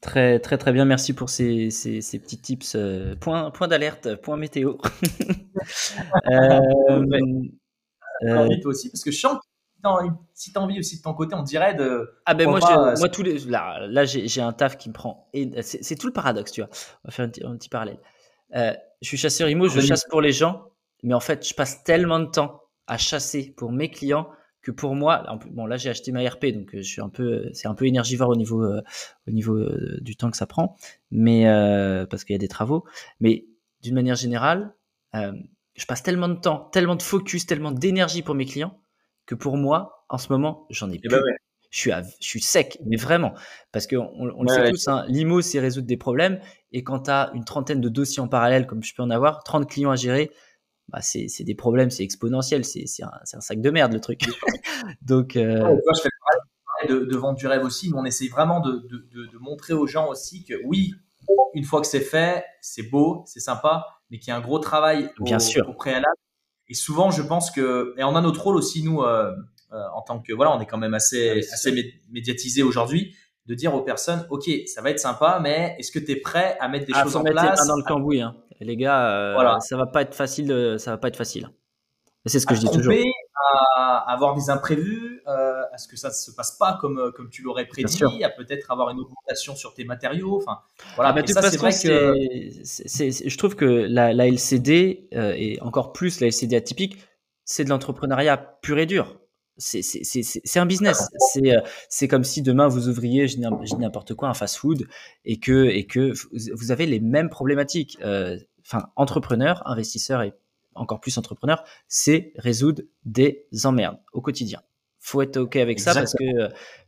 très, très, très bien. Merci pour ces, ces, ces petits tips. point point d'alerte, point météo. [laughs] euh, aussi, parce que je sens si tu as envie aussi de ton côté, on dirait de. Ah ben moi, moi tous les, là, là j'ai un taf qui me prend. Et c'est tout le paradoxe, tu vois. On va faire un, petit, parallèle. Euh, je suis chasseur IMO, je chasse pour les gens, mais en fait, je passe tellement de temps à chasser pour mes clients que pour moi, bon là j'ai acheté ma RP, donc euh, je suis un peu, c'est un peu énergivore au niveau, euh, au niveau du temps que ça prend, mais parce qu'il y a des travaux. Mais d'une manière générale, je passe tellement de temps, tellement de focus, tellement d'énergie pour mes clients que pour moi, en ce moment, j'en ai eh ben plus. Je suis, je suis sec, mais vraiment. Parce qu'on on, le sait tous, hein, l'IMO, c'est résoudre des problèmes. Et quand tu as une trentaine de dossiers en parallèle, comme je peux en avoir, 30 clients à gérer, bah c'est des problèmes, c'est exponentiel. C'est un, un, sac de merde, le truc. [laughs] Donc, euh... je fais de, de vendre du rêve aussi, mais on essaye vraiment de, de, de, montrer aux gens aussi que oui, une fois que c'est fait, c'est beau, c'est sympa, mais qu'il y a un gros travail Bien sûr. au préalable et souvent, je pense que, et on a notre rôle aussi, nous, euh, euh, en tant que, voilà, on est quand même assez, assez médiatisé aujourd'hui, de dire aux personnes, OK, ça va être sympa, mais est-ce que tu es prêt à mettre des ah, choses en place dans le cambouis, hein. Les gars, euh, voilà. ça va pas être facile, ça va pas être facile. C'est ce que je dis toujours à avoir des imprévus, euh, à ce que ça ne se passe pas comme, euh, comme tu l'aurais prédit, à peut-être avoir une augmentation sur tes matériaux. Enfin, voilà. Ah, ça, c'est vrai que je trouve que la, la LCD euh, et encore plus la LCD atypique, c'est de l'entrepreneuriat pur et dur. C'est un business. C'est comme si demain vous ouvriez, je dis n'importe quoi, un fast-food et que, et que vous avez les mêmes problématiques. Enfin, entrepreneur, investisseur et encore plus entrepreneur, c'est résoudre des emmerdes au quotidien. Faut être ok avec ça parce que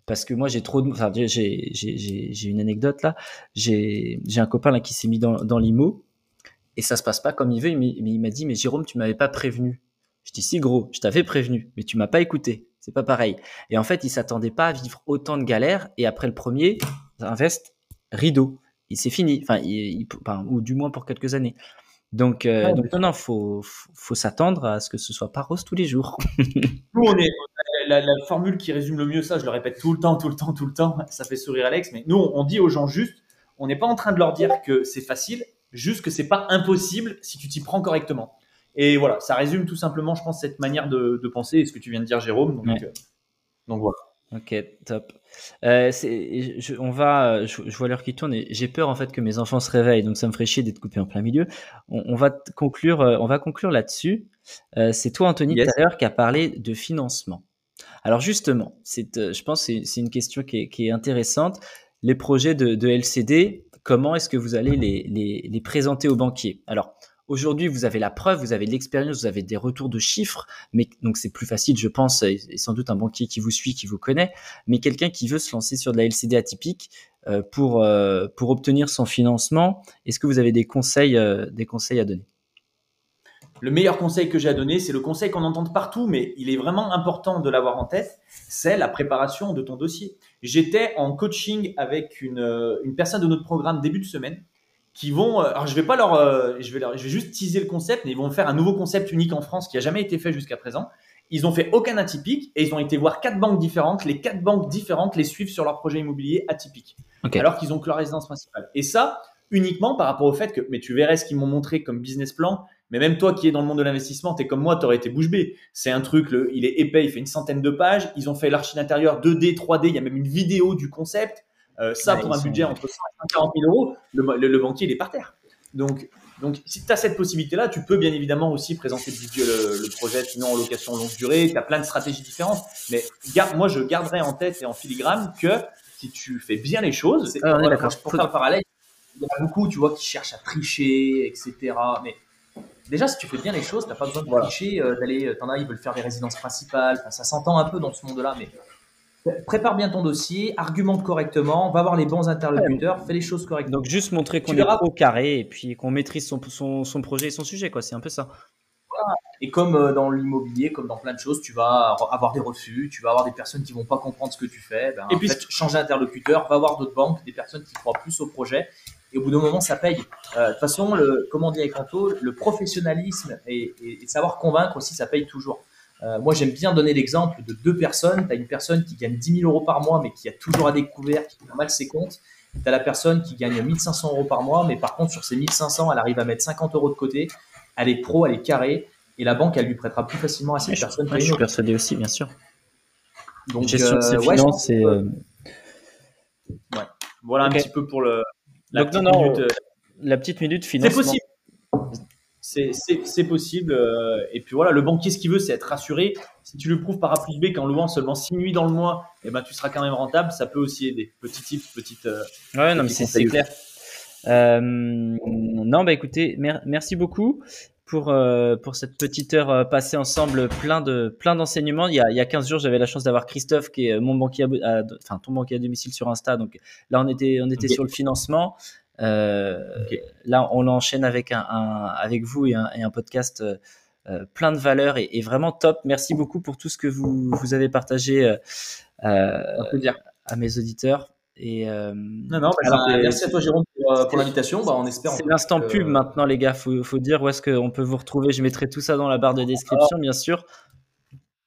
parce que moi j'ai trop de, enfin j'ai j'ai une anecdote là, j'ai j'ai un copain là qui s'est mis dans dans l'IMO et ça se passe pas comme il veut, mais il m'a dit mais Jérôme tu m'avais pas prévenu. Je dis si gros, je t'avais prévenu, mais tu m'as pas écouté. C'est pas pareil. Et en fait, il s'attendait pas à vivre autant de galères. Et après le premier, invest rideau. Il c'est fini. Enfin, il, enfin, ou du moins pour quelques années. Donc, euh, donc non, non, faut, faut, s'attendre à ce que ce soit pas rose tous les jours. [laughs] Nous, on est la, formule qui résume le mieux ça. Je le répète tout le temps, tout le temps, tout le temps. Ça fait sourire Alex, mais nous, on dit aux gens juste, on n'est pas en train de leur dire que c'est facile, juste que c'est pas impossible si tu t'y prends correctement. Et voilà, ça résume tout simplement, je pense, cette manière de, de penser et ce que tu viens de dire, Jérôme. Donc, euh, donc voilà. Ok, top. Euh, je, on va, je, vois l'heure qui tourne et j'ai peur en fait que mes enfants se réveillent, donc ça me ferait chier d'être coupé en plein milieu. On, va conclure, euh, on va conclure là-dessus. Euh, c'est toi, Anthony, tout à l'heure, qui a parlé de financement. Alors justement, euh, je pense, que c'est une question qui est, intéressante. Les projets de, LCD, comment est-ce que vous allez les, présenter aux banquiers? Alors, Aujourd'hui, vous avez la preuve, vous avez l'expérience, vous avez des retours de chiffres, mais donc c'est plus facile, je pense, et, sans doute un banquier qui vous suit, qui vous connaît, mais quelqu'un qui veut se lancer sur de la LCD atypique euh, pour euh, pour obtenir son financement, est-ce que vous avez des conseils à donner? Le meilleur conseil que j'ai à donner, c'est le conseil qu'on entend partout, mais il est vraiment important de l'avoir en tête, c'est la préparation de ton dossier. J'étais en coaching avec une, euh, une, personne de notre programme début de semaine qui vont, euh, alors je vais pas leur, euh, je vais leur, je vais juste teaser le concept, mais ils vont faire un nouveau concept unique en France qui a jamais été fait jusqu'à présent. Ils ont fait aucun atypique et ils ont été voir quatre banques différentes. Les quatre banques différentes les suivent sur leur projet immobilier atypique, alors qu'ils ont que leur résidence principale. Et ça, uniquement par rapport au fait que, mais tu verrais ce qu'ils m'ont montré comme business plan, mais même toi qui es dans le monde de l'investissement, tu es comme moi, tu aurais été bouche bée. C'est un truc, il est épais, il fait une centaine de pages. Ils ont fait l'archi intérieur 2D, 3D, il y a même une vidéo du concept. Euh, ça, pour un budget entre 100 et 140 000 euros, le, banquier, il est par terre. Donc, donc si tu as cette possibilité-là, tu peux bien évidemment aussi présenter le, projet, sinon en location longue durée. Tu as plein de stratégies différentes. Mais garde, moi, je garderai en tête et en filigrane que si tu fais bien les choses, ah, pour faire le parallèle, il y a beaucoup, tu vois, qui cherchent à tricher, etc. Mais déjà, si tu fais bien les choses, tu n'as pas besoin de tricher, euh, d'aller. Euh, t'en as, ils veulent faire des résidences principales. ça s'entend un peu dans ce monde-là, mais prépare bien ton dossier, argumente correctement, va voir les bons interlocuteurs, fais les choses correctement. Donc, juste montrer qu'on est au carré et puis qu'on maîtrise son, son, son, projet et son sujet, quoi. C'est un peu ça. Et comme euh, dans l'immobilier, comme dans plein de choses, tu vas avoir des refus, tu vas avoir des personnes qui vont pas comprendre ce que tu fais. Ben, et puis, changer d'interlocuteur, va voir d'autres banques, des personnes qui croient plus au projet et au bout d'un moment, ça paye. Euh, de toute façon, le, comme on dit avec Anto, le professionnalisme et, savoir convaincre aussi, ça paye toujours. Euh, moi, j'aime bien donner l'exemple de deux personnes. Tu as une personne qui gagne 10 000 euros par mois, mais qui a toujours à découvert, qui fait mal ses comptes. Tu as la personne qui gagne 1500 euros par mois, mais par contre, sur ces 1500, elle arrive à mettre 50 euros de côté. Elle est pro, elle est carrée. Et la banque, elle lui prêtera plus facilement à ces personnes. je suis persuadé aussi, bien sûr. Donc, gestion de ses euh, finances et. Voilà un petit peu pour le, la, petite, minute, euh, la petite minute financement. C'est possible. C'est possible. Euh, et puis voilà, le banquier, ce qu'il veut, c'est être rassuré. Si tu lui prouves par A plus B qu'en louant seulement 6 nuits dans le mois, eh ben, tu seras quand même rentable. Ça peut aussi aider. Petit tip, petite. Euh, ouais, non, mais c'est clair. non, bah écoutez, merci beaucoup pour, euh, pour cette petite heure euh, passée ensemble, plein de plein d'enseignements. Il, y a, il y a 15 jours, j'avais la chance d'avoir Christophe, qui est mon banquier, à, enfin ton banquier à domicile sur Insta. Donc là, on était on était sur le financement. Euh, Là, on l'enchaîne avec un, avec vous et un, et un podcast euh, plein de valeurs et, et, vraiment top. Merci beaucoup pour tout ce que vous vous avez partagé à mes auditeurs. Et euh, non, non, bah, merci à toi Jérôme pour, euh, l'invitation. Bah, on espère. C'est l'instant pub maintenant, les gars. Faut, faut dire où est-ce qu'on peut vous retrouver. Je mettrai tout ça dans la barre de description, bien sûr.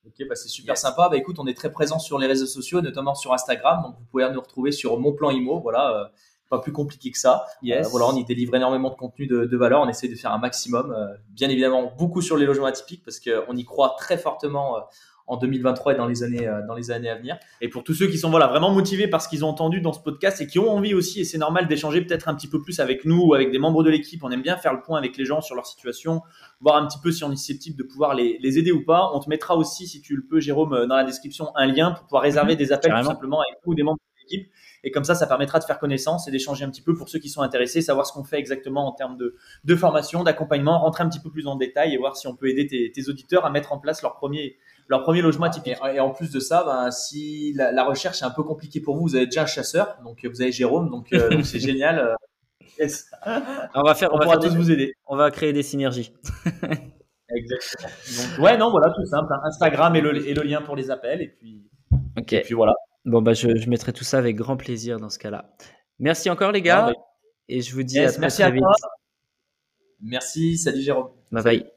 Ok, bah, c'est super sympa. Bah, écoute, on est très présent sur les réseaux sociaux, notamment sur Instagram. Donc, vous pouvez nous retrouver sur Mon Plan Imo. Voilà, euh, pas plus compliqué que ça. Yes. voilà, on y délivre énormément de contenu de, de, valeur. On essaie de faire un maximum. bien évidemment, beaucoup sur les logements atypiques parce qu'on y croit très fortement en 2023 et dans les années euh, dans les années à venir. Et pour tous ceux qui sont voilà vraiment motivés par ce qu'ils ont entendu dans ce podcast et qui ont envie aussi et c'est normal d'échanger peut-être un petit peu plus avec nous ou avec des membres de l'équipe, on aime bien faire le point avec les gens sur leur situation, voir un petit peu si on est susceptible de pouvoir les, les aider ou pas. On te mettra aussi si tu le peux Jérôme euh, dans la description un lien pour pouvoir réserver mhm. des appels tout simplement avec nous ou des membres de l'équipe. Et comme ça, ça permettra de faire connaissance et d'échanger un petit peu pour ceux qui sont intéressés, savoir ce qu'on fait exactement en termes de, de formation, d'accompagnement, rentrer un petit peu plus en détail et voir si on peut aider tes, tes auditeurs à mettre en place leur premier, leur premier logement typique. Et, en plus de ça, ben, si la, recherche est un peu compliquée pour vous, vous avez déjà un chasseur, donc vous avez Jérôme, donc euh, c'est [laughs] génial. Euh. On va faire, on, va tous vous aider. On va créer des synergies. [laughs] Exactement. Donc, ouais, non, voilà, tout simple. Hein. Instagram et le, et le, lien pour les appels, et puis, ok. Et puis voilà. Bon, bah, je, je, mettrai tout ça avec grand plaisir dans ce cas-là. Merci encore, les gars. Ah, bah, et je vous dis à très, merci très vite. Merci, salut Jérôme. Bye bye.